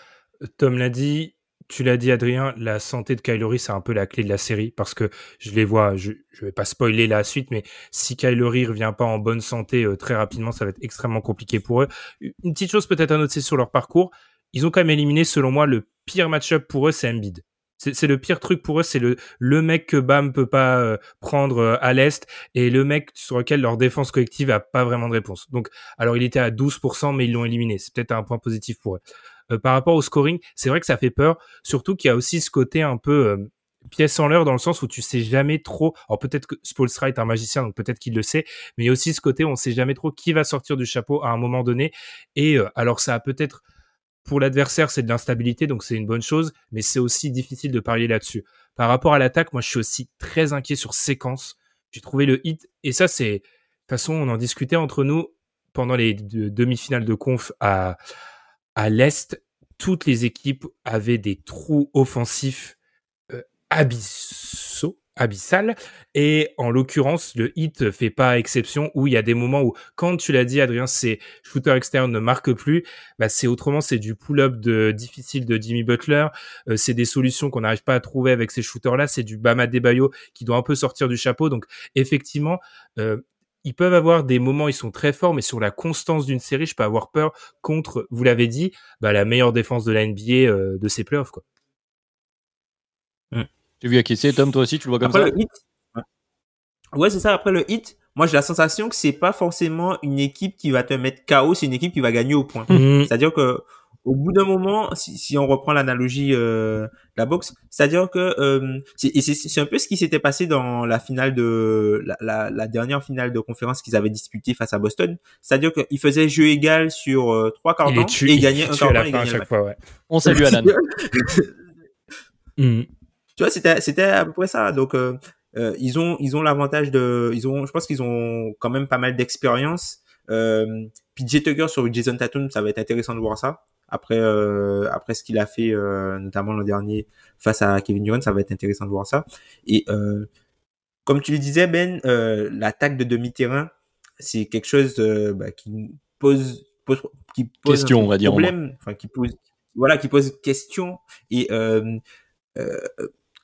Tom l'a dit, tu l'as dit, Adrien, la santé de Kylori, c'est un peu la clé de la série parce que je les vois, je, je vais pas spoiler la suite, mais si Kylori revient pas en bonne santé très rapidement, ça va être extrêmement compliqué pour eux. Une petite chose peut-être à noter sur leur parcours, ils ont quand même éliminé, selon moi, le pire match-up pour eux, c'est Embiid. C'est le pire truc pour eux, c'est le, le mec que Bam peut pas euh, prendre euh, à l'Est et le mec sur lequel leur défense collective a pas vraiment de réponse. Donc, alors il était à 12%, mais ils l'ont éliminé. C'est peut-être un point positif pour eux. Euh, par rapport au scoring, c'est vrai que ça fait peur, surtout qu'il y a aussi ce côté un peu pièce en l'heure dans le sens où tu sais jamais trop. Alors peut-être que Spolstra est un magicien, donc peut-être qu'il le sait, mais il y a aussi ce côté où on sait jamais trop qui va sortir du chapeau à un moment donné. Et alors ça a peut-être pour l'adversaire, c'est de l'instabilité, donc c'est une bonne chose, mais c'est aussi difficile de parier là-dessus. Par rapport à l'attaque, moi, je suis aussi très inquiet sur séquence. J'ai trouvé le hit, et ça, c'est, de toute façon, on en discutait entre nous pendant les demi-finales de conf à, à l'Est. Toutes les équipes avaient des trous offensifs euh, abyssaux abyssal. Et en l'occurrence, le hit fait pas exception où il y a des moments où, quand tu l'as dit, Adrien, c'est shooter externe ne marque plus, bah c'est autrement, c'est du pull-up de difficile de Jimmy Butler. Euh, c'est des solutions qu'on n'arrive pas à trouver avec ces shooters-là. C'est du Bama Debayo qui doit un peu sortir du chapeau. Donc, effectivement, euh, ils peuvent avoir des moments, ils sont très forts, mais sur la constance d'une série, je peux avoir peur contre, vous l'avez dit, bah, la meilleure défense de la NBA euh, de ces playoffs, quoi. Mmh. J'ai vu acquiescer. Tom, toi aussi, tu le vois comme ça le hit, ouais, c'est ça. Après le hit, moi j'ai la sensation que c'est pas forcément une équipe qui va te mettre KO, c'est une équipe qui va gagner au point. Mhm. C'est-à-dire que au bout d'un moment, si, si, on reprend l'analogie euh, de la boxe, c'est-à-dire que euh, c'est un peu ce qui s'était passé dans la finale de la, la, la dernière finale de conférence qu'ils avaient disputée face à Boston. C'est-à-dire qu'ils faisaient jeu égal sur euh, trois quarts temps et ils gagnaient un quart fois, ouais. On salue <laughs> Alan. mm tu vois, c'était c'était à peu près ça. Donc euh, euh, ils ont ils ont l'avantage de ils ont je pense qu'ils ont quand même pas mal d'expérience. Euh, puis J Tucker sur Jason Tatum, ça va être intéressant de voir ça. Après euh, après ce qu'il a fait euh, notamment l'an dernier face à Kevin Durant, ça va être intéressant de voir ça. Et comme tu le disais, Ben, euh, l'attaque de demi-terrain, c'est quelque chose euh, bah, qui pose, pose, qui pose Question, un on va dire, problème, enfin qui pose, voilà, qui pose question et euh, euh,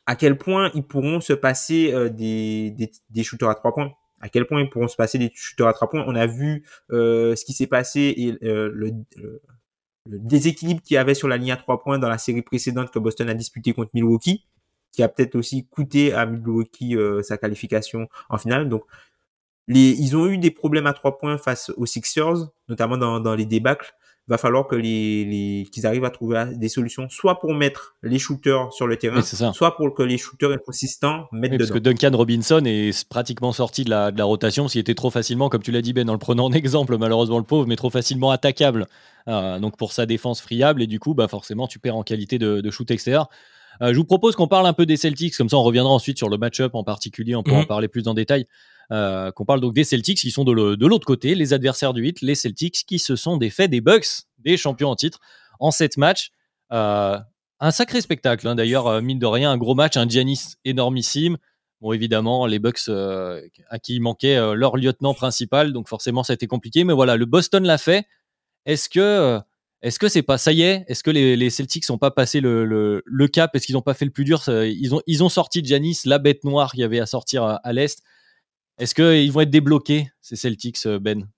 à quel point ils pourront se passer euh, des, des, des shooters à trois points. À quel point ils pourront se passer des shooters à trois points. On a vu euh, ce qui s'est passé et euh, le, le, déséquilibre qu'il y avait sur la ligne à trois points dans la série précédente que Boston a disputé contre Milwaukee, qui a peut-être aussi coûté à Milwaukee euh, sa qualification en finale. Donc, les, ils ont eu des problèmes à trois points face aux Sixers, notamment dans, dans les débâcles. Va falloir que les, les qu'ils arrivent à trouver des solutions, soit pour mettre les shooters sur le terrain, ça. soit pour que les shooters inconsistants mettent Oui, parce que Duncan Robinson est pratiquement sorti de la, de la rotation s'il était trop facilement, comme tu l'as dit Ben, en le prenant en exemple, malheureusement le pauvre, mais trop facilement attaquable. Euh, donc pour sa défense friable, et du coup, bah, forcément, tu perds en qualité de, de shoot extérieur. Euh, je vous propose qu'on parle un peu des Celtics, comme ça on reviendra ensuite sur le match-up en particulier, on pourra en Mhm. parler plus en détail. Euh, qu'on parle donc des Celtics qui sont de l'autre côté, les adversaires du 8, les Celtics qui se sont défaits des Bucks, des champions en titre, en 7 matchs. Euh, un sacré spectacle, hein. d'ailleurs, euh, mine de rien, un gros match, un Giannis énormissime. Bon, évidemment, les Bucks à qui manquait leur lieutenant principal, donc forcément, ça a été compliqué. Mais voilà, le Boston l'a fait. Est-ce que est-ce que c'est pas ça y est Est-ce que les, Celtics n'ont pas passé le, cap? Est-ce qu'ils n'ont pas fait le plus dur? Ils ont, sorti Giannis, la bête noire qu'il y avait à sortir à l'Est. Est-ce qu'ils vont être débloqués, ces Celtics, euh, Ben?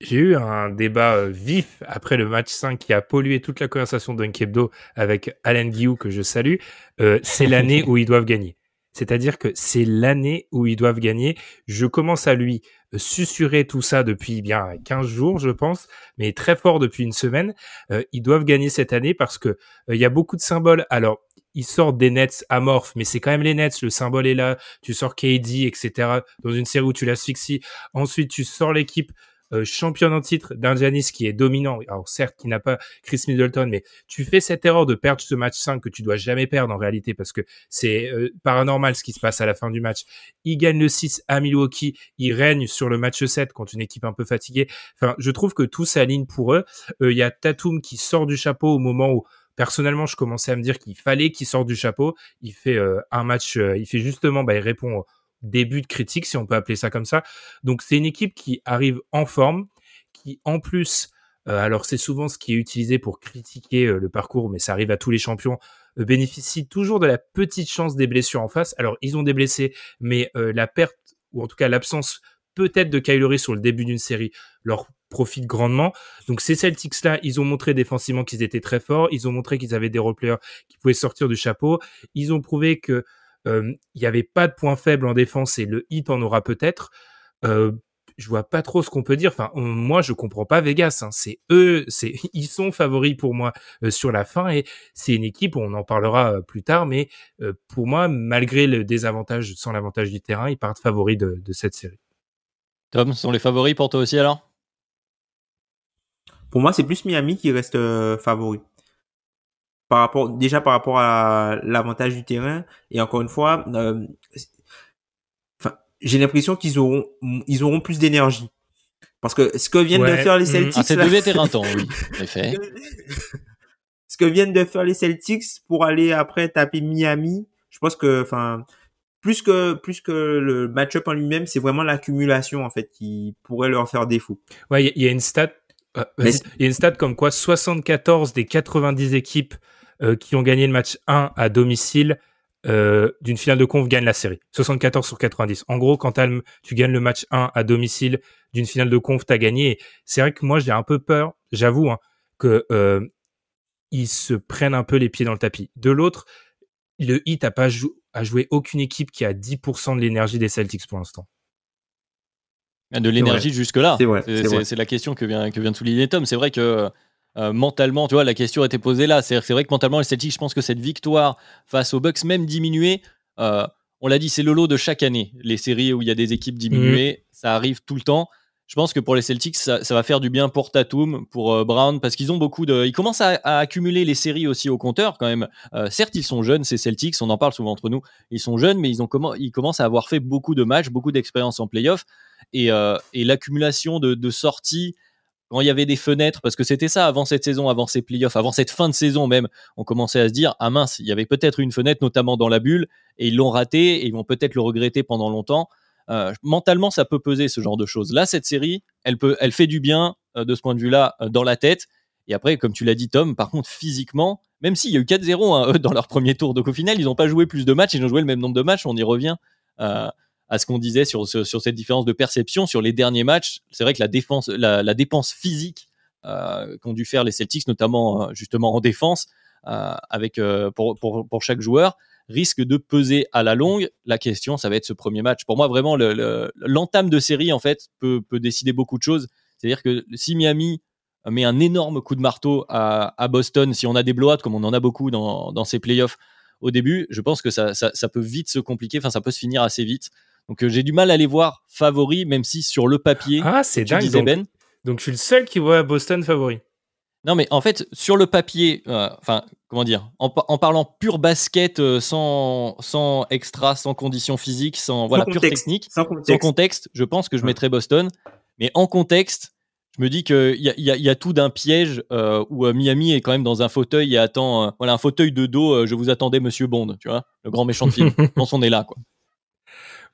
J'ai eu un débat euh, vif après le match 5 qui a pollué toute la conversation d'Unkebdo avec Alan Guillou, que je salue. Euh, c'est l'année <laughs> où ils doivent gagner. C'est-à-dire que c'est l'année où ils doivent gagner. Je commence à lui euh, susurrer tout ça depuis bien 15 jours, je pense, mais très fort depuis une semaine. Euh, ils doivent gagner cette année parce que euh, il y a beaucoup de symboles. Alors, ils sortent des Nets amorphes, mais c'est quand même les Nets. Le symbole est là. Tu sors KD, etc. Dans une série où tu l'asphyxies. Ensuite, tu sors l'équipe euh, championne en titre d'un qui est dominant. Alors certes, qui n'a pas Chris Middleton, mais tu fais cette erreur de perdre ce match 5 que tu dois jamais perdre en réalité parce que c'est euh, paranormal ce qui se passe à la fin du match. Il gagne le 6 à Milwaukee, il règne sur le match 7 contre une équipe un peu fatiguée. Enfin, je trouve que tout s'aligne pour eux. Euh, Il y a Tatum qui sort du chapeau au moment où Personnellement, je commençais à me dire qu'il fallait qu'il sorte du chapeau. Il fait euh, un match, euh, il fait justement, bah, il répond au début de critique, si on peut appeler ça comme ça. Donc c'est une équipe qui arrive en forme, qui en plus, euh, alors c'est souvent ce qui est utilisé pour critiquer le parcours, mais ça arrive à tous les champions, bénéficie toujours de la petite chance des blessures en face. Alors ils ont des blessés, mais la perte ou en tout cas l'absence peut-être de Kylery sur le début d'une série leur profite grandement. Donc ces Celtics là, ils ont montré défensivement qu'ils étaient très forts, ils ont montré qu'ils avaient des roleplayers qui pouvaient sortir du chapeau, ils ont prouvé que euh, il n'y avait pas de point faible en défense et le hit en aura peut-être. Euh, je vois pas trop ce qu'on peut dire. Enfin, moi, je comprends pas Vegas. hein. C'est eux, c'est <laughs> ils sont favoris pour moi euh, sur la fin et c'est une équipe. On en parlera euh, plus tard, mais euh, pour moi, malgré le désavantage, sans l'avantage du terrain, ils partent favoris de, de cette série. Tom, sont les favoris pour toi aussi alors? Pour moi, c'est plus Miami qui reste euh, favori. Par rapport, déjà par rapport à l'avantage du terrain. Et encore une fois, euh, j'ai l'impression qu'ils auront, ils auront plus d'énergie. Parce que ce que viennent de faire les mm. Celtics, Ah, c'est deux vétérans, oui, <laughs> en effet. <laughs> ce que viennent de faire les Celtics pour aller après taper Miami, je pense que, enfin, plus que plus que le match-up en lui-même, c'est vraiment l'accumulation en fait qui pourrait leur faire défaut. Ouais, il y, a- il y a une stat. Euh, Mais c'est- Il y a une stat comme quoi 74 des 90 équipes euh, qui ont gagné le match 1 à domicile euh, d'une finale de conf gagnent la série. 74 sur 90. En gros, quand tu gagnes le match 1 à domicile d'une finale de conf, t'as gagné. C'est vrai que moi, j'ai un peu peur, j'avoue, hein, que euh, ils se prennent un peu les pieds dans le tapis. De l'autre, le Heat a pas jou- joué aucune équipe qui a 10% de l'énergie des Celtics pour l'instant. De l'énergie jusque-là. C'est la question que vient, que vient de souligner Tom. C'est vrai que euh, mentalement, tu vois, la question était posée là. C'est vrai que mentalement, les Celtics, je pense que cette victoire face aux Bucks, même diminuée, euh, on l'a dit, c'est le lot de chaque année. Les séries où il y a des équipes diminuées, ça arrive tout le temps. Je pense que pour les Celtics, ça, ça va faire du bien pour Tatum, pour euh, Brown, parce qu'ils ont beaucoup de. Ils commencent à, à accumuler les séries aussi au compteur quand même. Certes, ils sont jeunes, ces Celtics, on en parle souvent entre nous. Ils sont jeunes, mais ils, ont ils commencent à avoir fait beaucoup de matchs, beaucoup d'expérience en playoff. Et, euh, et l'accumulation de, sorties quand il y avait des fenêtres, parce que c'était ça avant cette saison, avant ces playoffs, avant cette fin de saison même, on commençait à se dire ah mince, il y avait peut-être une fenêtre, notamment dans la bulle, et ils l'ont raté et ils vont peut-être le regretter pendant longtemps. Euh, mentalement, ça peut peser ce genre de choses. Là, cette série, elle peut, elle fait du bien euh, de ce point de vue-là dans la tête. Et après, comme tu l'as dit, Tom, par contre, physiquement, même s'il y a eu 4-0 hein, <laughs> dans leur premier tour, donc au final, ils n'ont pas joué plus de matchs, ils ont joué le même nombre de matchs. On y revient à ce qu'on disait sur, sur, cette différence de perception sur les derniers matchs. C'est vrai que la défense, la, dépense physique qu'ont dû faire les Celtics, notamment justement en défense, avec pour, pour, chaque joueur, risque de peser à la longue. La question, ça va être ce premier match. Pour moi, vraiment, l'entame de série, en fait, peut, peut décider beaucoup de choses. C'est-à-dire que si Miami met un énorme coup de marteau à, Boston, si on a des blowouts, comme on en a beaucoup dans, dans ces playoffs au début, je pense que ça, ça, peut vite se compliquer, enfin, ça peut se finir assez vite. Donc, euh, j'ai du mal à les voir favoris, même si sur le papier, ah, c'est dingue. Donc, ben, donc, je suis le seul qui voit Boston favori. Non, mais en fait, sur le papier, euh, enfin, comment dire, en, parlant pur basket, euh, sans, sans extra, sans conditions physiques, sans, voilà, pure technique, sans contexte. je pense que je mettrais Boston. Mais en contexte, je me dis qu'il y a, y, a, tout d'un piège euh, où Miami est quand même dans un fauteuil et attend, voilà, un fauteuil de dos. je vous attendais, Monsieur Bond, tu vois, le grand méchant de film. <laughs> Dans son est là, quoi.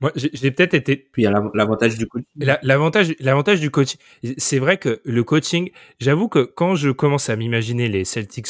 Moi, j'ai peut-être été. Puis il y a l'avantage du coaching. L'avantage, l'avantage du coaching, c'est vrai que le coaching, j'avoue que quand je commence à m'imaginer les Celtics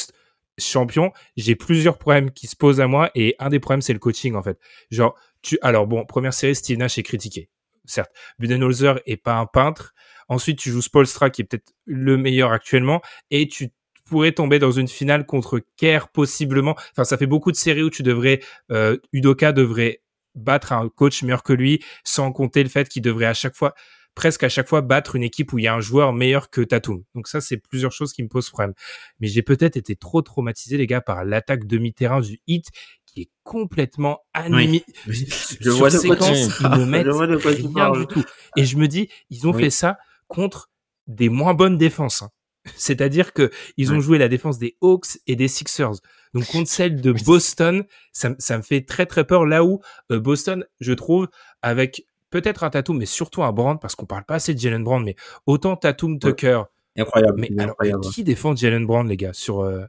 champions, j'ai plusieurs problèmes qui se posent à moi et un des problèmes c'est le coaching en fait. Genre, tu, alors bon, première série, Steve Nash est critiqué, certes. Budenholzer est pas un peintre. Ensuite, tu joues Spolstra qui est peut-être le meilleur actuellement et tu pourrais tomber dans une finale contre Kerr possiblement. Enfin, ça fait beaucoup de séries où tu devrais, euh, Udoka devrait battre un coach meilleur que lui, sans compter le fait qu'il devrait à chaque fois, presque à chaque fois, battre une équipe où il y a un joueur meilleur que Tatum. Donc ça, c'est plusieurs choses qui me posent problème. Mais j'ai peut-être été trop traumatisé, les gars, par l'attaque demi-terrain du hit qui est complètement animé. <laughs> Je vois de séquence, ils ne mettent rien du tout. Et je me dis, ils ont fait ça contre des moins bonnes défenses. Hein. C'est-à-dire que ils ont joué la défense des Hawks et des Sixers. Donc contre celle de Boston, ça, me fait très très peur. Là où euh, Boston, je trouve, avec peut-être un Tatum, mais surtout un Brand, parce qu'on parle pas assez de Jalen Brand, mais autant Tatum, Tucker. Incroyable. Mais alors, qui défend Jalen Brand, les gars, sur euh,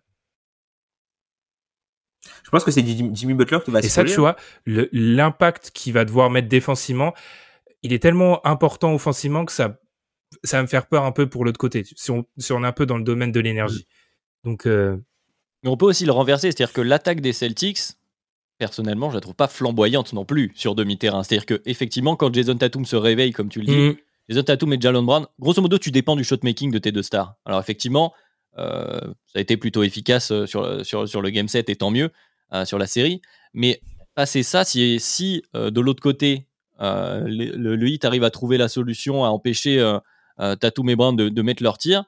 Je pense que c'est Jimmy Butler qui va. Et ça, tu vois, l'impact qu'il va devoir mettre défensivement, il est tellement important offensivement que ça ça va me faire peur un peu pour l'autre côté, si on, si on est un peu dans le domaine de l'énergie. Donc, euh, Mais on peut aussi le renverser, c'est-à-dire que l'attaque des Celtics, personnellement, je la trouve pas flamboyante non plus sur demi-terrain. C'est-à-dire que effectivement, quand Jason Tatum se réveille, comme tu le dis, mm. Jason Tatum et Jalen Brown, grosso modo, tu dépends du shot-making de tes deux stars. Alors effectivement, euh, ça a été plutôt efficace euh, sur, sur, sur, le game set, et tant mieux sur la série. Mais passer ça, si, si de l'autre côté, le, le, hit arrive à trouver la solution à empêcher euh, Tatum et Brown de, mettre leur tir,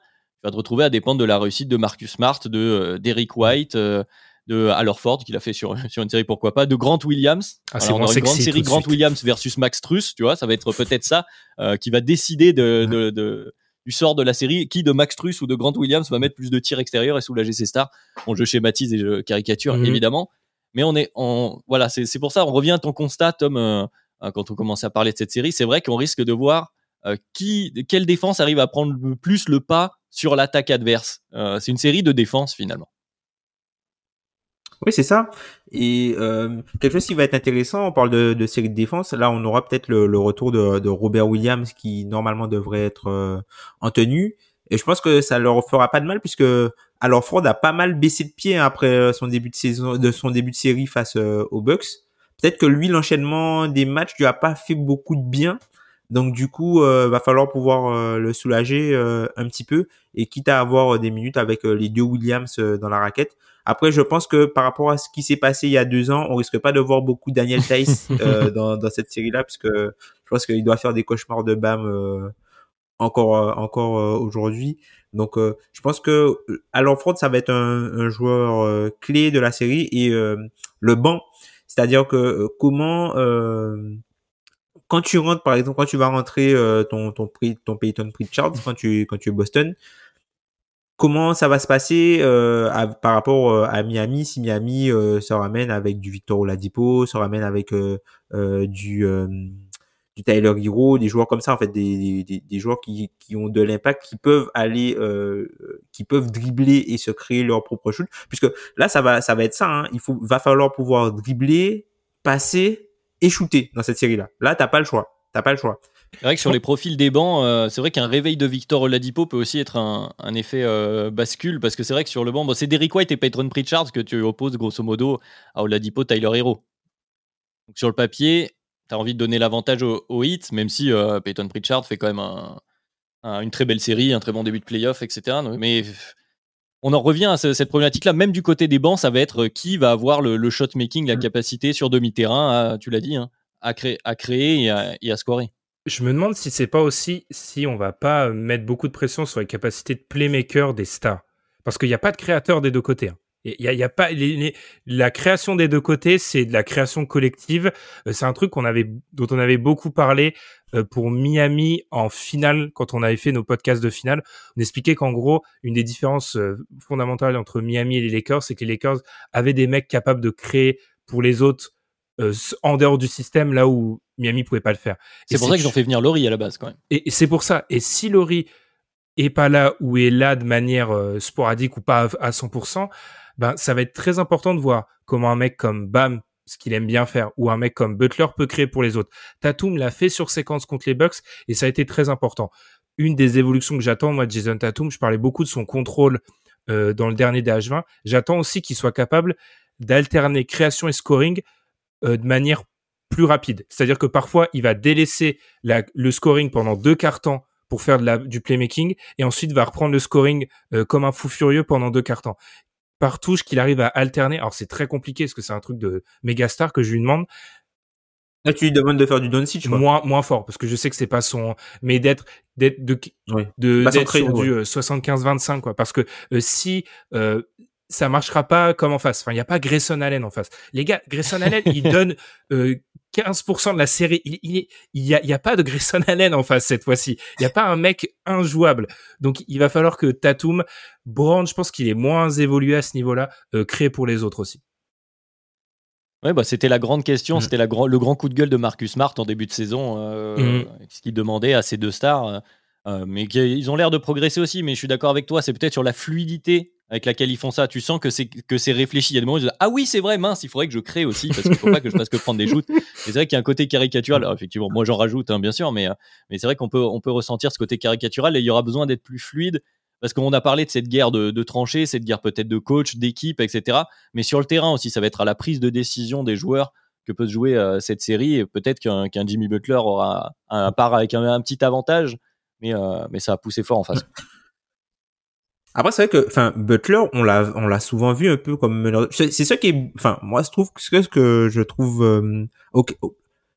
vas te retrouver à dépendre de la réussite de Marcus Smart, de euh, d'Eric White, euh, de Allerford qu'il a fait sur, <laughs> sur une série pourquoi pas, de Grant Williams. Ah, c'est une grande série Grant Williams versus Max Truss, tu vois, ça va être peut-être ça qui va décider de, de, du sort de la série, qui de Max Truss ou de Grant Williams va mettre plus de tirs extérieurs et soulager ses stars. Bon, je schématise et je caricature mhm. évidemment, mais on est en voilà, c'est pour ça on revient à ton constat Tom quand on commence à parler de cette série, c'est vrai qu'on risque de voir euh, qui, quelle défense arrive à prendre le plus le pas sur l'attaque adverse. Euh, c'est une série de défense finalement. Oui, c'est ça. Et euh, quelque chose qui va être intéressant, on parle de, série de défense. Là, on aura peut-être le, retour de, Robert Williams qui normalement devrait être en tenue. Et je pense que ça leur fera pas de mal puisque alors Ford a pas mal baissé de pied après son début de saison, de son début de série face aux Bucks. Peut-être que lui, l'enchaînement des matchs lui a pas fait beaucoup de bien. Donc du coup, euh, va falloir pouvoir euh, le soulager euh, un petit peu et quitte à avoir euh, des minutes avec les deux Williams dans la raquette. Après, je pense que par rapport à ce qui s'est passé il y a deux ans, on risque pas de voir beaucoup Daniel Tice <laughs> dans, dans cette série-là, puisque je pense qu'il doit faire des cauchemars de Bam encore encore aujourd'hui. Donc, je pense que à l'enfront, ça va être un, un joueur clé de la série et le banc, c'est-à-dire que comment quand tu rentres, par exemple, quand tu vas rentrer euh, ton, ton prix, ton Payton Pritchard, quand tu, quand tu es Boston, comment ça va se passer euh, par rapport euh, à Miami si Miami se ramène avec du Victor Oladipo, se ramène avec du du Tyler Hero, des joueurs comme ça en fait, des, des, des joueurs qui, qui ont de l'impact, qui peuvent aller, euh, qui peuvent dribbler et se créer leur propre shoot. Puisque là, ça va, ça va être ça. Hein. Il faut, va falloir pouvoir dribbler, passer et shooter dans cette série-là. Là, t'as pas le choix. T'as pas le choix. C'est vrai que sur les profils des bancs, euh, c'est vrai qu'un réveil de Victor Oladipo peut aussi être un, un effet euh, bascule parce que c'est vrai que sur le banc, bon, c'est Derrick White et Peyton Pritchard que tu opposes grosso modo à Oladipo, Tyler Hero. Donc sur le papier, tu as envie de donner l'avantage au, hit, même si euh, Peyton Pritchard fait quand même une très belle série, un très bon début de playoff, etc. Mais on en revient à cette problématique-là. Même du côté des bancs, ça va être qui va avoir le, shot making, la mm. capacité sur demi-terrain, tu l'as dit, hein, à, créer, à créer et à, et à scorer. Je me demande si c'est pas aussi si on va pas mettre beaucoup de pression sur les capacités de playmaker des stars. Parce qu'il n'y a pas de créateur des deux côtés. Hein. Il y, y a, pas la création des deux côtés, c'est de la création collective. Euh, c'est un truc qu'on avait, dont on avait beaucoup parlé euh, pour Miami en finale quand on avait fait nos podcasts de finale. On expliquait qu'en gros, une des différences euh, fondamentales entre Miami et les Lakers, c'est que les Lakers avaient des mecs capables de créer pour les autres en dehors du système, là où Miami pouvait pas le faire. C'est pour ça qu'ils ont fait venir Laurie à la base quand même. Et, c'est pour ça. Et si Laurie est pas là ou est là de manière euh, sporadique ou pas à, 100%, ben ça va être très important de voir comment un mec comme Bam, ce qu'il aime bien faire, ou un mec comme Butler peut créer pour les autres. Tatum l'a fait sur séquence contre les Bucks et ça a été très important. Une des évolutions que j'attends moi de Jason Tatum, je parlais beaucoup de son contrôle euh, dans le dernier DH20. J'attends aussi qu'il soit capable d'alterner création et scoring euh, de manière plus rapide. C'est-à-dire que parfois, il va délaisser le scoring pendant deux quarts temps pour faire du playmaking et ensuite va reprendre le scoring euh, comme un fou furieux pendant deux quarts temps. Par touche qu'il arrive à alterner. Alors c'est très compliqué parce que c'est un truc de méga star que je lui demande. Là, tu lui demandes de faire du Doncic, Moins, moins fort, parce que je sais que c'est pas son, mais d'être, d'être, de, de, d'être sur du 75-25, euh, quoi. Parce que euh, si, ça marchera pas comme en face. Enfin, il n'y a pas Grayson Allen en face. Les gars, Grayson Allen, il <laughs> donne euh, 15% de la série. Il, il, il, y a, il y a pas de Grayson <laughs> Allen en face cette fois-ci. Il n'y a pas un mec injouable. Donc, il va falloir que Tatum, Brand, je pense qu'il est moins évolué à ce niveau-là, euh, créé pour les autres aussi. Ouais, bah, c'était la grande question, mm. c'était la le grand coup de gueule de Marcus Smart en début de saison, euh, mm. ce qu'il demandait à ces deux stars. Euh, mais ils ont l'air de progresser aussi. Mais je suis d'accord avec toi, c'est peut-être sur la fluidité avec laquelle ils font ça. Tu sens que c'est que c'est réfléchi. Il y a des moments où ils disent ah oui c'est vrai mince, il faudrait que je crée aussi parce qu'il faut pas que je fasse que prendre des shoots. <laughs> Et c'est vrai qu'il y a un côté caricatural. Alors, effectivement, moi j'en rajoute hein, bien sûr, mais euh, mais c'est vrai qu'on peut on peut ressentir ce côté caricatural et il y aura besoin d'être plus fluide parce qu'on a parlé de cette guerre de, de tranchées, cette guerre peut-être de coach, d'équipe, etc. Mais sur le terrain aussi, ça va être à la prise de décision des joueurs que peut se jouer euh, cette série. Et peut-être qu'un Jimmy Butler aura un, part avec un petit avantage mais, euh, mais ça a poussé fort en face. <laughs> Après, c'est vrai que, enfin, Butler, on l'a, on l'a souvent vu un peu comme meneur. C'est ça qui est, enfin, moi, je trouve ce que je trouve, euh,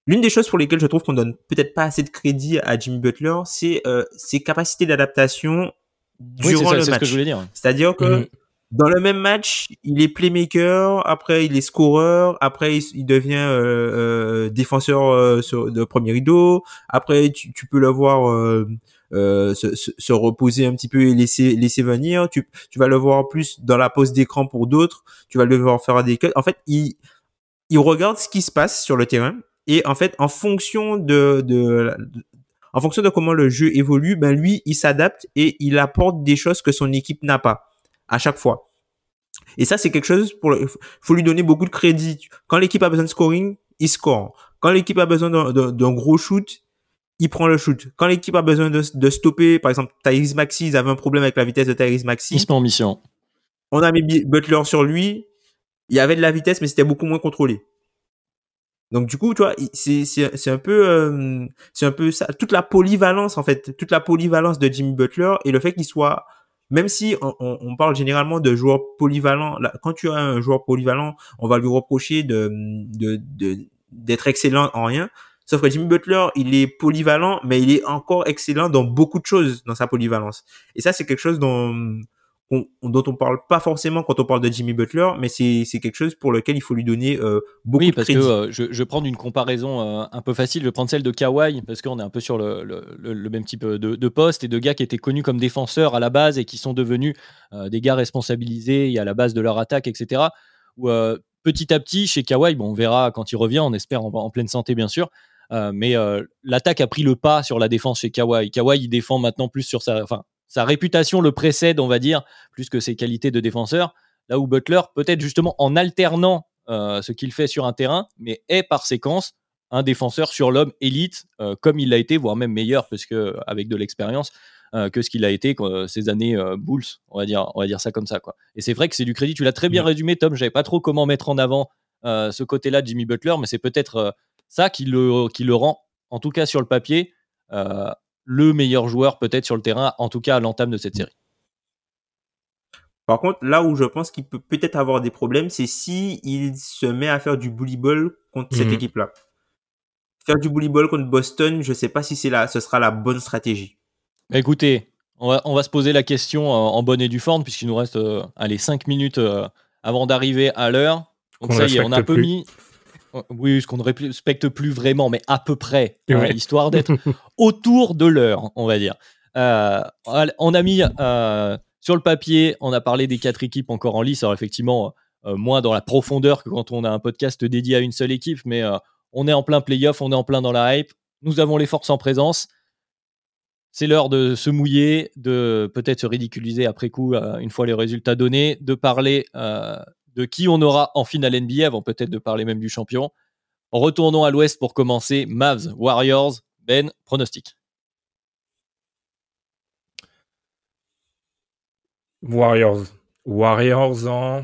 L'une des choses pour lesquelles je trouve qu'on donne peut-être pas assez de crédit à Jimmy Butler, c'est euh, ses capacités d'adaptation durant le match. C'est-à-dire que mm-hmm. Dans le même match, il est playmaker, après il est scoreur, après il, devient euh, euh, défenseur euh, de premier rideau, après tu, peux le voir euh, se, se, reposer un petit peu et laisser laisser venir. Tu, tu vas le voir plus dans la pose d'écran pour d'autres. Tu vas le voir faire des cuts. En fait, il il regarde ce qui se passe sur le terrain et en fait, en fonction de, de, en fonction de comment le jeu évolue, ben lui, il s'adapte et il apporte des choses que son équipe n'a pas à chaque fois. Et ça, c'est quelque chose pour, faut lui donner beaucoup de crédit. Quand l'équipe a besoin de scoring, il score. Quand l'équipe a besoin d'un gros shoot, il prend le shoot. Quand l'équipe a besoin de, de, stopper, par exemple, Tyrese Maxi, ils avaient un problème avec la vitesse de Tyrese Maxi. Il se met en mission. On a mis Butler sur lui. Il y avait de la vitesse, mais c'était beaucoup moins contrôlé. Donc du coup, tu vois, c'est c'est un peu euh, c'est un peu ça toute la polyvalence en fait, toute la polyvalence de Jimmy Butler et le fait qu'il soit même si on, parle généralement de joueurs polyvalents, quand tu as un joueur polyvalent, on va lui reprocher de d'être excellent en rien. Sauf que Jimmy Butler, il est polyvalent, mais il est encore excellent dans beaucoup de choses dans sa polyvalence. Et ça, c'est quelque chose dont, dont on parle pas forcément quand on parle de Jimmy Butler, mais c'est quelque chose pour lequel il faut lui donner euh, beaucoup de crédit. Oui, parce que euh, je, vais prendre une comparaison euh, un peu facile. Je vais prendre celle de Kawhi, parce qu'on est un peu sur le, le, même type de, de, poste et de gars qui étaient connus comme défenseurs à la base et qui sont devenus des gars responsabilisés à la base de leur attaque, etc. Ou petit à petit, chez Kawhi, bon, on verra quand il revient, on espère en pleine santé bien sûr, mais l'attaque a pris le pas sur la défense chez Kawhi. Kawhi, il défend maintenant plus sur sa, enfin, sa réputation le précède, on va dire, plus que ses qualités de défenseur. Là où Butler, peut-être justement en alternant ce qu'il fait sur un terrain, mais est par séquence un défenseur sur l'homme élite, comme il l'a été, voire même meilleur, parce que avec de l'expérience. Euh, que ce qu'il a été ces années euh, Bulls, on va dire, on va dire ça comme ça quoi. Et c'est vrai que c'est du crédit. Tu l'as très bien résumé, Tom. J'avais pas trop comment mettre en avant euh, ce côté-là de Jimmy Butler, mais c'est peut-être ça qui le qui le rend, en tout cas sur le papier, le meilleur joueur peut-être sur le terrain, en tout cas à l'entame de cette série. Par contre, là où je pense qu'il peut peut-être avoir des problèmes, c'est si il se met à faire du bully ball contre cette mhm. équipe-là. Faire du bully ball contre Boston, je sais pas si c'est là, ce sera la bonne stratégie. Écoutez, on va, se poser la question en bonne et due forme, puisqu'il nous reste euh, allez, 5 minutes euh, avant d'arriver à l'heure. Donc ça y est, on a un peu mis. Oui, ce qu'on ne respecte plus vraiment, mais à peu près, hein, histoire d'être <laughs> autour de l'heure, on va dire. Euh, on a mis sur le papier, on a parlé des quatre équipes encore en lice. Alors effectivement, moins dans la profondeur que quand on a un podcast dédié à une seule équipe, mais on est en plein playoff, on est en plein dans la hype. Nous avons les forces en présence. C'est l'heure de se mouiller, de peut-être se ridiculiser après coup, euh, une fois les résultats donnés, de parler euh, de qui on aura en finale NBA, avant peut-être de parler même du champion. Retournons à l'ouest pour commencer. Mavs, Warriors, Ben, pronostic. Warriors. Warriors en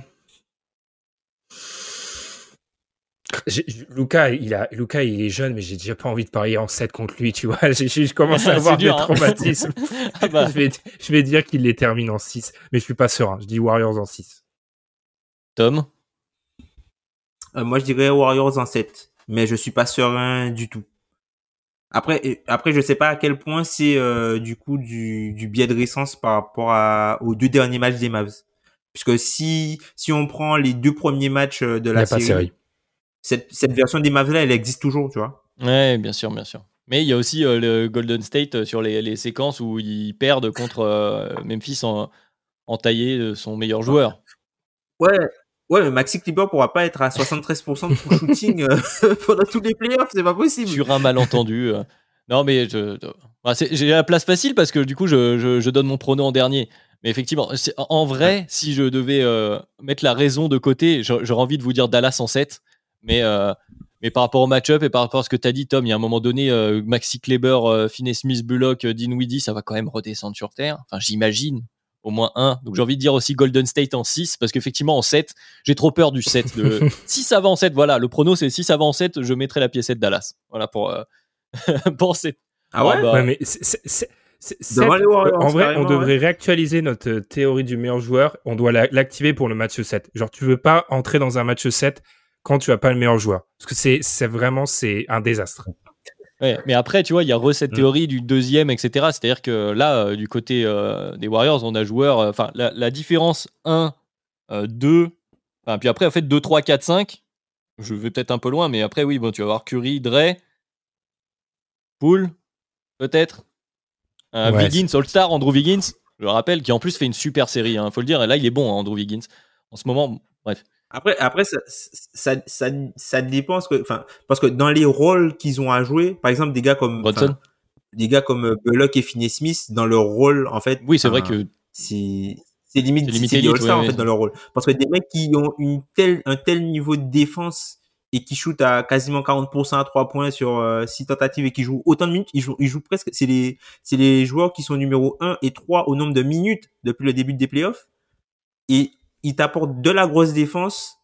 Lucas, il a, Lucas, il est jeune, mais j'ai déjà pas envie de parier en 7 contre lui, tu vois. <laughs> Je commence à <laughs> avoir des hein. traumatismes. <laughs> Ah bah. je, vais, je vais dire qu'il les termine en 6, mais je suis pas serein. Je dis Warriors en 6. Tom euh, Moi, je dirais Warriors en 7, mais je suis pas serein du tout. Après, après, je sais pas à quel point c'est euh, du coup du, du biais de récence par rapport à, aux deux derniers matchs des Mavs. Puisque si si on prend les deux premiers matchs euh, de la série, cette, version des Mavs là, elle existe toujours, tu vois. Ouais, bien sûr, bien sûr. Mais il y a aussi euh, le Golden State sur les, séquences où ils perdent contre euh, Memphis en, en taillé son meilleur joueur. Ouais, ouais, mais Maxi Clipper pourra pas être à 73% de shooting <laughs> pendant tous les playoffs, c'est pas possible. Sur un malentendu. non, mais je, j'ai la place facile parce que du coup, je, je, donne mon prono en dernier. Mais effectivement, en vrai, si je devais mettre la raison de côté, j'aurais envie de vous dire Dallas en 7. Mais, euh, mais par rapport au match-up et par rapport à ce que tu as dit, Tom, il y a un moment donné, euh, Maxi Kleber, euh, Finney Smith, Bullock, Dinwiddie, ça va quand même redescendre sur Terre. Enfin, j'imagine au moins un. Donc j'ai envie de dire aussi Golden State en 6, parce qu'effectivement en 7, j'ai trop peur du 7. De... si ça va en 7, voilà, le prono c'est si ça va en 7, je mettrai la piécette Dallas. Voilà pour, <laughs> pour 7. Ah ouais, bah... mais c'est, en vrai, on devrait réactualiser notre théorie du meilleur joueur. On doit l'activer pour le match 7. Genre, tu veux pas entrer dans un match 7 quand tu as pas le meilleur joueur. Parce que c'est, c'est vraiment c'est un désastre. Mais après, tu vois, il y a cette mm. théorie du deuxième, etc. C'est-à-dire que là, euh, du côté euh, des Warriors, on a joueur. Euh, enfin, la, différence 1, 2, puis après, en fait, 2, 3, 4, 5. Je vais peut-être un peu loin, mais après, oui, bon, tu vas avoir Curry, Dre, Poole, peut-être. Ouais, Wiggins, All-Star, Andrew Wiggins, je le rappelle, qui en plus fait une super série, il hein, faut le dire. Et là, il est bon, hein, Andrew Wiggins. En ce moment, bref. Après, après ça, ça, ça, ça dépend. Que, enfin, parce que dans les rôles qu'ils ont à jouer, par exemple, des gars comme des gars comme euh, Bullock et Finney Smith, dans leur rôle, en fait. Oui, c'est vrai que c'est c'est limite c'est limité en fait dans leur rôle. Parce que des mecs qui ont une telle un tel niveau de défense et qui shootent à quasiment 40% à 3 points sur 6 euh, tentatives et qui jouent autant de minutes, ils jouent, ils jouent presque, c'est les, c'est les joueurs qui sont numéro 1 et 3 au nombre de minutes depuis le début des playoffs. Et ils t'apportent de la grosse défense,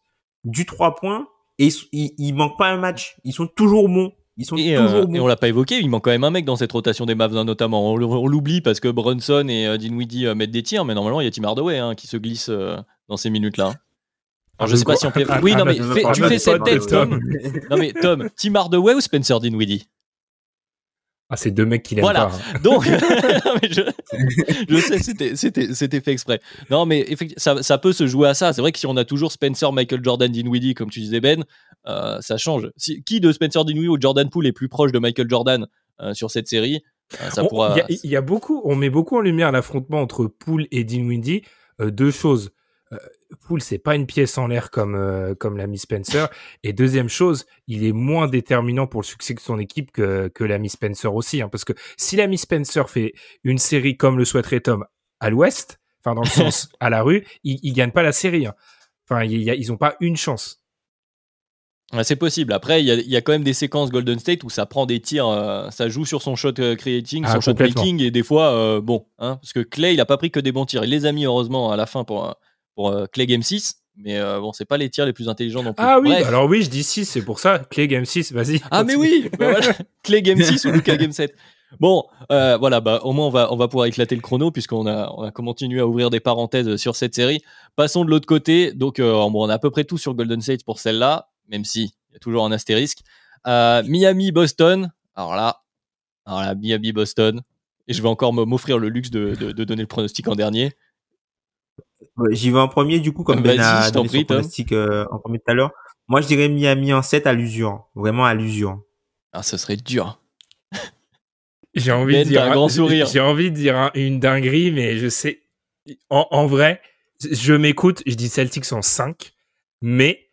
du 3 points, et ils, ils, manquent pas un match. Ils sont toujours bons. Ils sont et, toujours bons. et on l'a pas évoqué, il manque quand même un mec dans cette rotation des Mavs hein, notamment. On, l'oublie parce que Brunson et euh, Dinwiddie euh, mettent des tirs, mais normalement il y a Tim Hardaway hein, qui se glisse euh, dans ces minutes-là. Alors, je sais pas si on peut. Oui, non, mais tu fais cette tête, Tom. non, mais Tom, Tim Hardaway ou Spencer Dinwiddie? Ah, c'est deux mecs qui l'aiment voilà. pas. Hein. Donc, <laughs> <laughs> je, sais, c'était, c'était, c'était fait exprès. Non, mais ça, ça peut se jouer à ça. C'est vrai que si on a toujours Spencer, Michael Jordan, Dinwiddie, comme tu disais Ben, euh, ça change. Si, qui de Spencer Dinwiddie ou Jordan Poole est plus proche de Michael Jordan euh, sur cette série euh, ça Il y, a beaucoup, on met beaucoup en lumière l'affrontement entre Poole et Dinwiddie. deux choses. Poole, c'est pas une pièce en l'air comme euh, comme l'ami Spencer. Et deuxième chose, il est moins déterminant pour le succès de son équipe que que l'ami Spencer aussi, hein, parce que si l'ami Spencer fait une série comme le souhaiterait Tom à l'Ouest, enfin dans le <laughs> sens à la rue, il, il gagne pas la série. Hein. Enfin, y a- ils ont pas une chance. C'est possible. Après, il y, a- il y a quand même des séquences Golden State où ça prend des tirs, euh, ça joue sur son shot euh, creating, Ah, son shot making, et des fois, euh, bon, hein, parce que Clay, il a pas pris que des bons tirs. Il les a mis heureusement à la fin pour, pour euh, Clay Game 6, mais euh, bon, c'est pas les tirs les plus intelligents non plus. Ah oui, Bref. alors oui, je dis 6, c'est pour ça. Clay Game 6, vas-y. Ah mais oui, bah voilà. <laughs> Game 6 ou Lucas Game 7. Bon, euh, voilà, bah, au moins on va, on va pouvoir éclater le chrono puisqu'on a, on a continué à ouvrir des parenthèses sur cette série. Passons de l'autre côté. Donc, euh, bon, on a à peu près tout sur Golden State pour celle-là, même si il y a toujours un astérisque. Euh, Miami-Boston. Alors là, alors là, Miami-Boston. Et je vais encore m'offrir le luxe de, de, de donner le pronostic en dernier. J'y vais en premier, du coup, comme Ben a donné prie, son Tom. pronostic euh, en premier tout à l'heure. Moi, je dirais Miami en 7 à l'usure. Vraiment à l'usure. Ah, ce serait dur. J'ai envie Ben, de dire un grand sourire. J'ai envie de dire un- une dinguerie, mais je sais. En, en vrai, je m'écoute. Je dis Celtics en 5, mais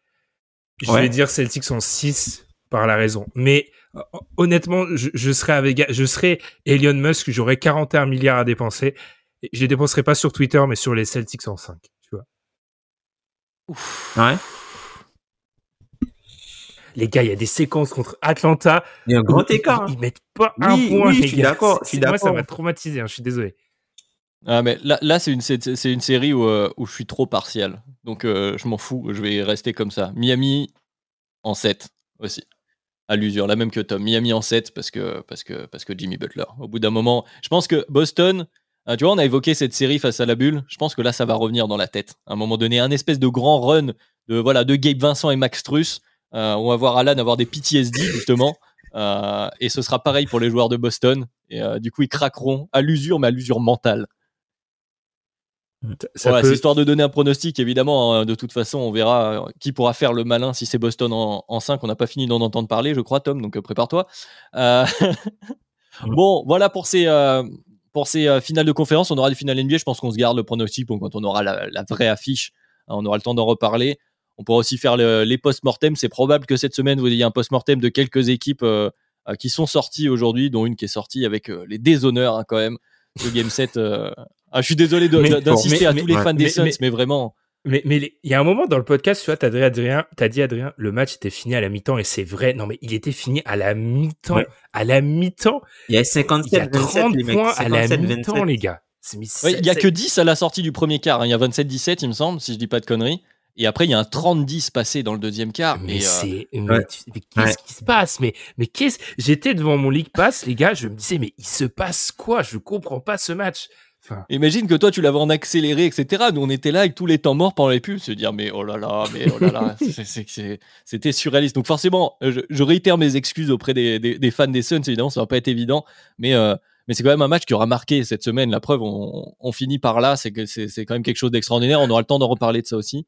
je Ouais. vais dire Celtics en 6 par la raison. Mais honnêtement, je, je serais avec, je serais Elon Musk. J'aurais 41 milliards à dépenser. Et Je les dépenserai pas sur Twitter, mais sur les Celtics en 5. Tu vois. Ouais. Les gars, il y a des séquences contre Atlanta. Il y a un grand ils- écart. Ils, hein. mettent pas Oui, un point. oui, je les suis d'accord, Moi, ça m'a traumatisé. hein, je suis désolé. Ah, mais là, là c'est une, c'est, c'est une série où, euh, où je suis trop partial. Donc, euh, je m'en fous. Je vais rester comme ça. Miami en 7 aussi. À l'usure, la même que Tom. Miami en 7 parce que, parce, que, parce que Jimmy Butler. Au bout d'un moment, je pense que Boston, euh, tu vois, on a évoqué cette série face à la bulle. Je pense que là, ça va revenir dans la tête. À un moment donné, un espèce de grand run de, voilà, de Gabe Vincent et Max Truss. Euh, on va voir Alan avoir des PTSD, justement. Euh, et ce sera pareil pour les joueurs de Boston. Et euh, du coup, ils craqueront à l'usure, mais à l'usure mentale. Ça Voilà, peut- c'est histoire de donner un pronostic, évidemment. hein. De toute façon, on verra qui pourra faire le malin si c'est Boston en, en 5. On n'a pas fini d'en entendre parler, je crois, Tom, donc prépare-toi. <laughs> Bon, voilà pour ces, pour ces euh, finales de conférence. On aura des finales NBA. Je pense qu'on se garde le pronostic pour quand on aura la, la vraie affiche. Hein, on aura le temps d'en reparler. On pourra aussi faire le- les post-mortem. C'est probable que cette semaine, vous ayez un post-mortem de quelques équipes euh, qui sont sorties aujourd'hui, dont une qui est sortie avec euh, les déshonneurs hein, quand même. Le Game 7. euh, Ah, je suis désolé d'insister à mais- tous les ouais. fans des mais- Suns, mais- vraiment. Mais il y a un moment dans le podcast, tu vois, t'as dit Adrien, t'as dit Adrien, le match était fini à la mi-temps et c'est vrai. Non mais il était fini à la mi-temps, Ouais. à la mi-temps. Il y a Il y a 57, 27, 30 les mecs. points à la 57, mi-temps, 27. les gars. Mis Ouais, il y a que 10 à la sortie du premier quart. hein. Il y a 27-17, il me semble, si je dis pas de conneries. Et après, il y a un 30-10 passé dans le deuxième quart. Mais Et, euh, c'est, mais, Ouais. tu- mais qu'est-ce Ouais. qui se passe? Mais, mais qu'est-ce J'étais devant mon League Pass, les gars, je me disais, mais il se passe quoi? Je comprends pas ce match. Enfin, Imagine que toi, tu l'avais en accéléré, etc. Nous, on était là avec tous les temps morts pendant les pubs, se dire, mais oh là là, mais oh là là, <laughs> c'était surréaliste. Donc, forcément, je, je réitère mes excuses auprès des, des- des fans des Suns, évidemment, ça va pas être évident, mais, euh, mais c'est quand même un match qui aura marqué cette semaine. La preuve, on, on finit par là, c'est que c'est c'est quand même quelque chose d'extraordinaire. On aura le temps d'en reparler de ça aussi.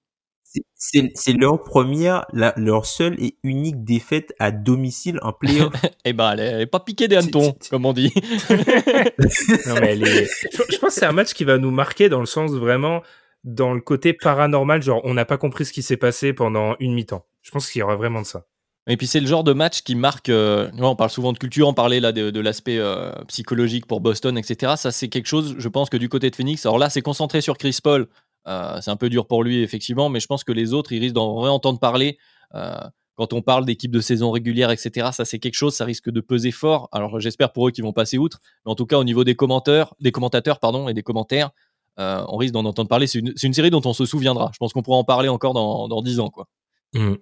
C'est- leur première, la- leur seule et unique défaite à domicile en playoff. <laughs> Eh ben, elle est, elle est pas piquée des hannetons, comme on dit. <laughs> non, mais elle est- je, je pense que c'est un match qui va nous marquer dans le sens vraiment dans le côté paranormal, genre on n'a pas compris ce qui s'est passé pendant une mi-temps. Je pense qu'il y aura vraiment de ça. Et puis c'est le genre de match qui marque. euh, on parle souvent de culture, on parlait là de, de l'aspect euh, psychologique pour Boston, etc. Ça c'est quelque chose, je pense que du côté de Phoenix. Alors là, c'est concentré sur Chris Paul. Euh, c'est un peu dur pour lui effectivement, mais je pense que les autres, ils risquent d'en réentendre parler. Euh, quand on parle d'équipe de saison régulière, etc. Ça c'est quelque chose, ça risque de peser fort. Alors j'espère pour eux qu'ils vont passer outre, mais en tout cas au niveau des commentateurs, des commentateurs pardon et des commentaires, euh, on risque d'en entendre parler. C'est une, série dont on se souviendra. Je pense qu'on pourra en parler encore dans, dans 10 ans quoi. Mm.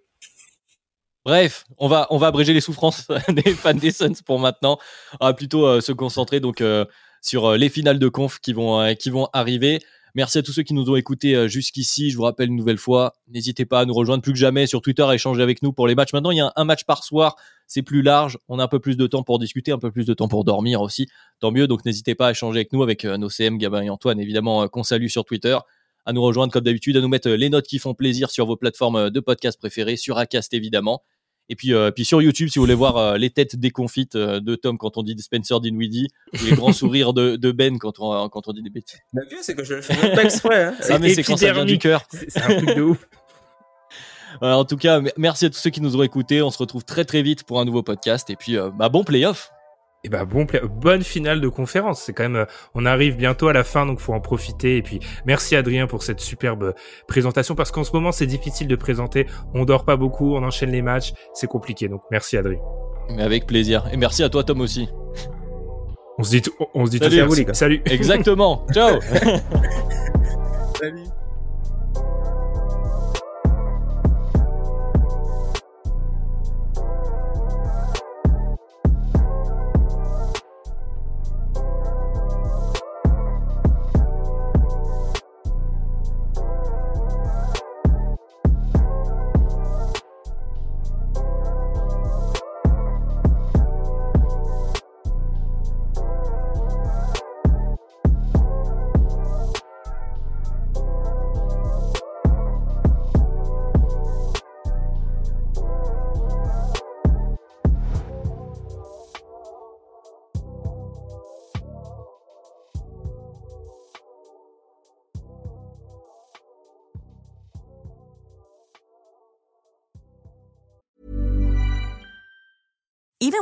Bref, on va, on va abréger les souffrances <laughs> des fans des Suns pour maintenant. On va plutôt euh, se concentrer donc euh, sur les finales de conf qui vont, qui vont arriver. Merci à tous ceux qui nous ont écoutés euh, jusqu'ici. Je vous rappelle une nouvelle fois, n'hésitez pas à nous rejoindre plus que jamais sur Twitter, à échanger avec nous pour les matchs. Maintenant, il y a un, match par soir, c'est plus large. On a un peu plus de temps pour discuter, un peu plus de temps pour dormir aussi. Tant mieux, donc n'hésitez pas à échanger avec nous, avec euh, nos CM, Gabin et Antoine, évidemment, euh, qu'on salue sur Twitter à nous rejoindre comme d'habitude, à nous mettre les notes qui font plaisir sur vos plateformes de podcast préférées, sur Acast évidemment. Et puis, euh, puis sur YouTube, si vous voulez voir euh, les têtes déconfites euh, de Tom quand on dit Spencer Dinwiddie, ou les grands <laughs> sourires de, de Ben quand on, quand on dit des bêtises. Le pire, c'est que je le fais même pas exprès. Hein. Ah, mais c'est quand ça vient du cœur. C'est un truc de ouf. <laughs> En tout cas, merci à tous ceux qui nous ont écoutés. On se retrouve très très vite pour un nouveau podcast. Et puis, euh, bah, bon playoff. Et bah bon, pla- bonne finale de conférence. C'est quand même, euh, on arrive bientôt à la fin, donc faut en profiter. Et puis merci Adrien pour cette superbe euh, présentation parce qu'en ce moment c'est difficile de présenter. On dort pas beaucoup, on enchaîne les matchs, c'est compliqué. Donc merci Adrien. Mais avec plaisir. Et merci à toi, Tom aussi. On se dit, tout- on se dit Salut, tous à vous, les gars. Salut. Exactement. Ciao. <laughs> <laughs> Salut.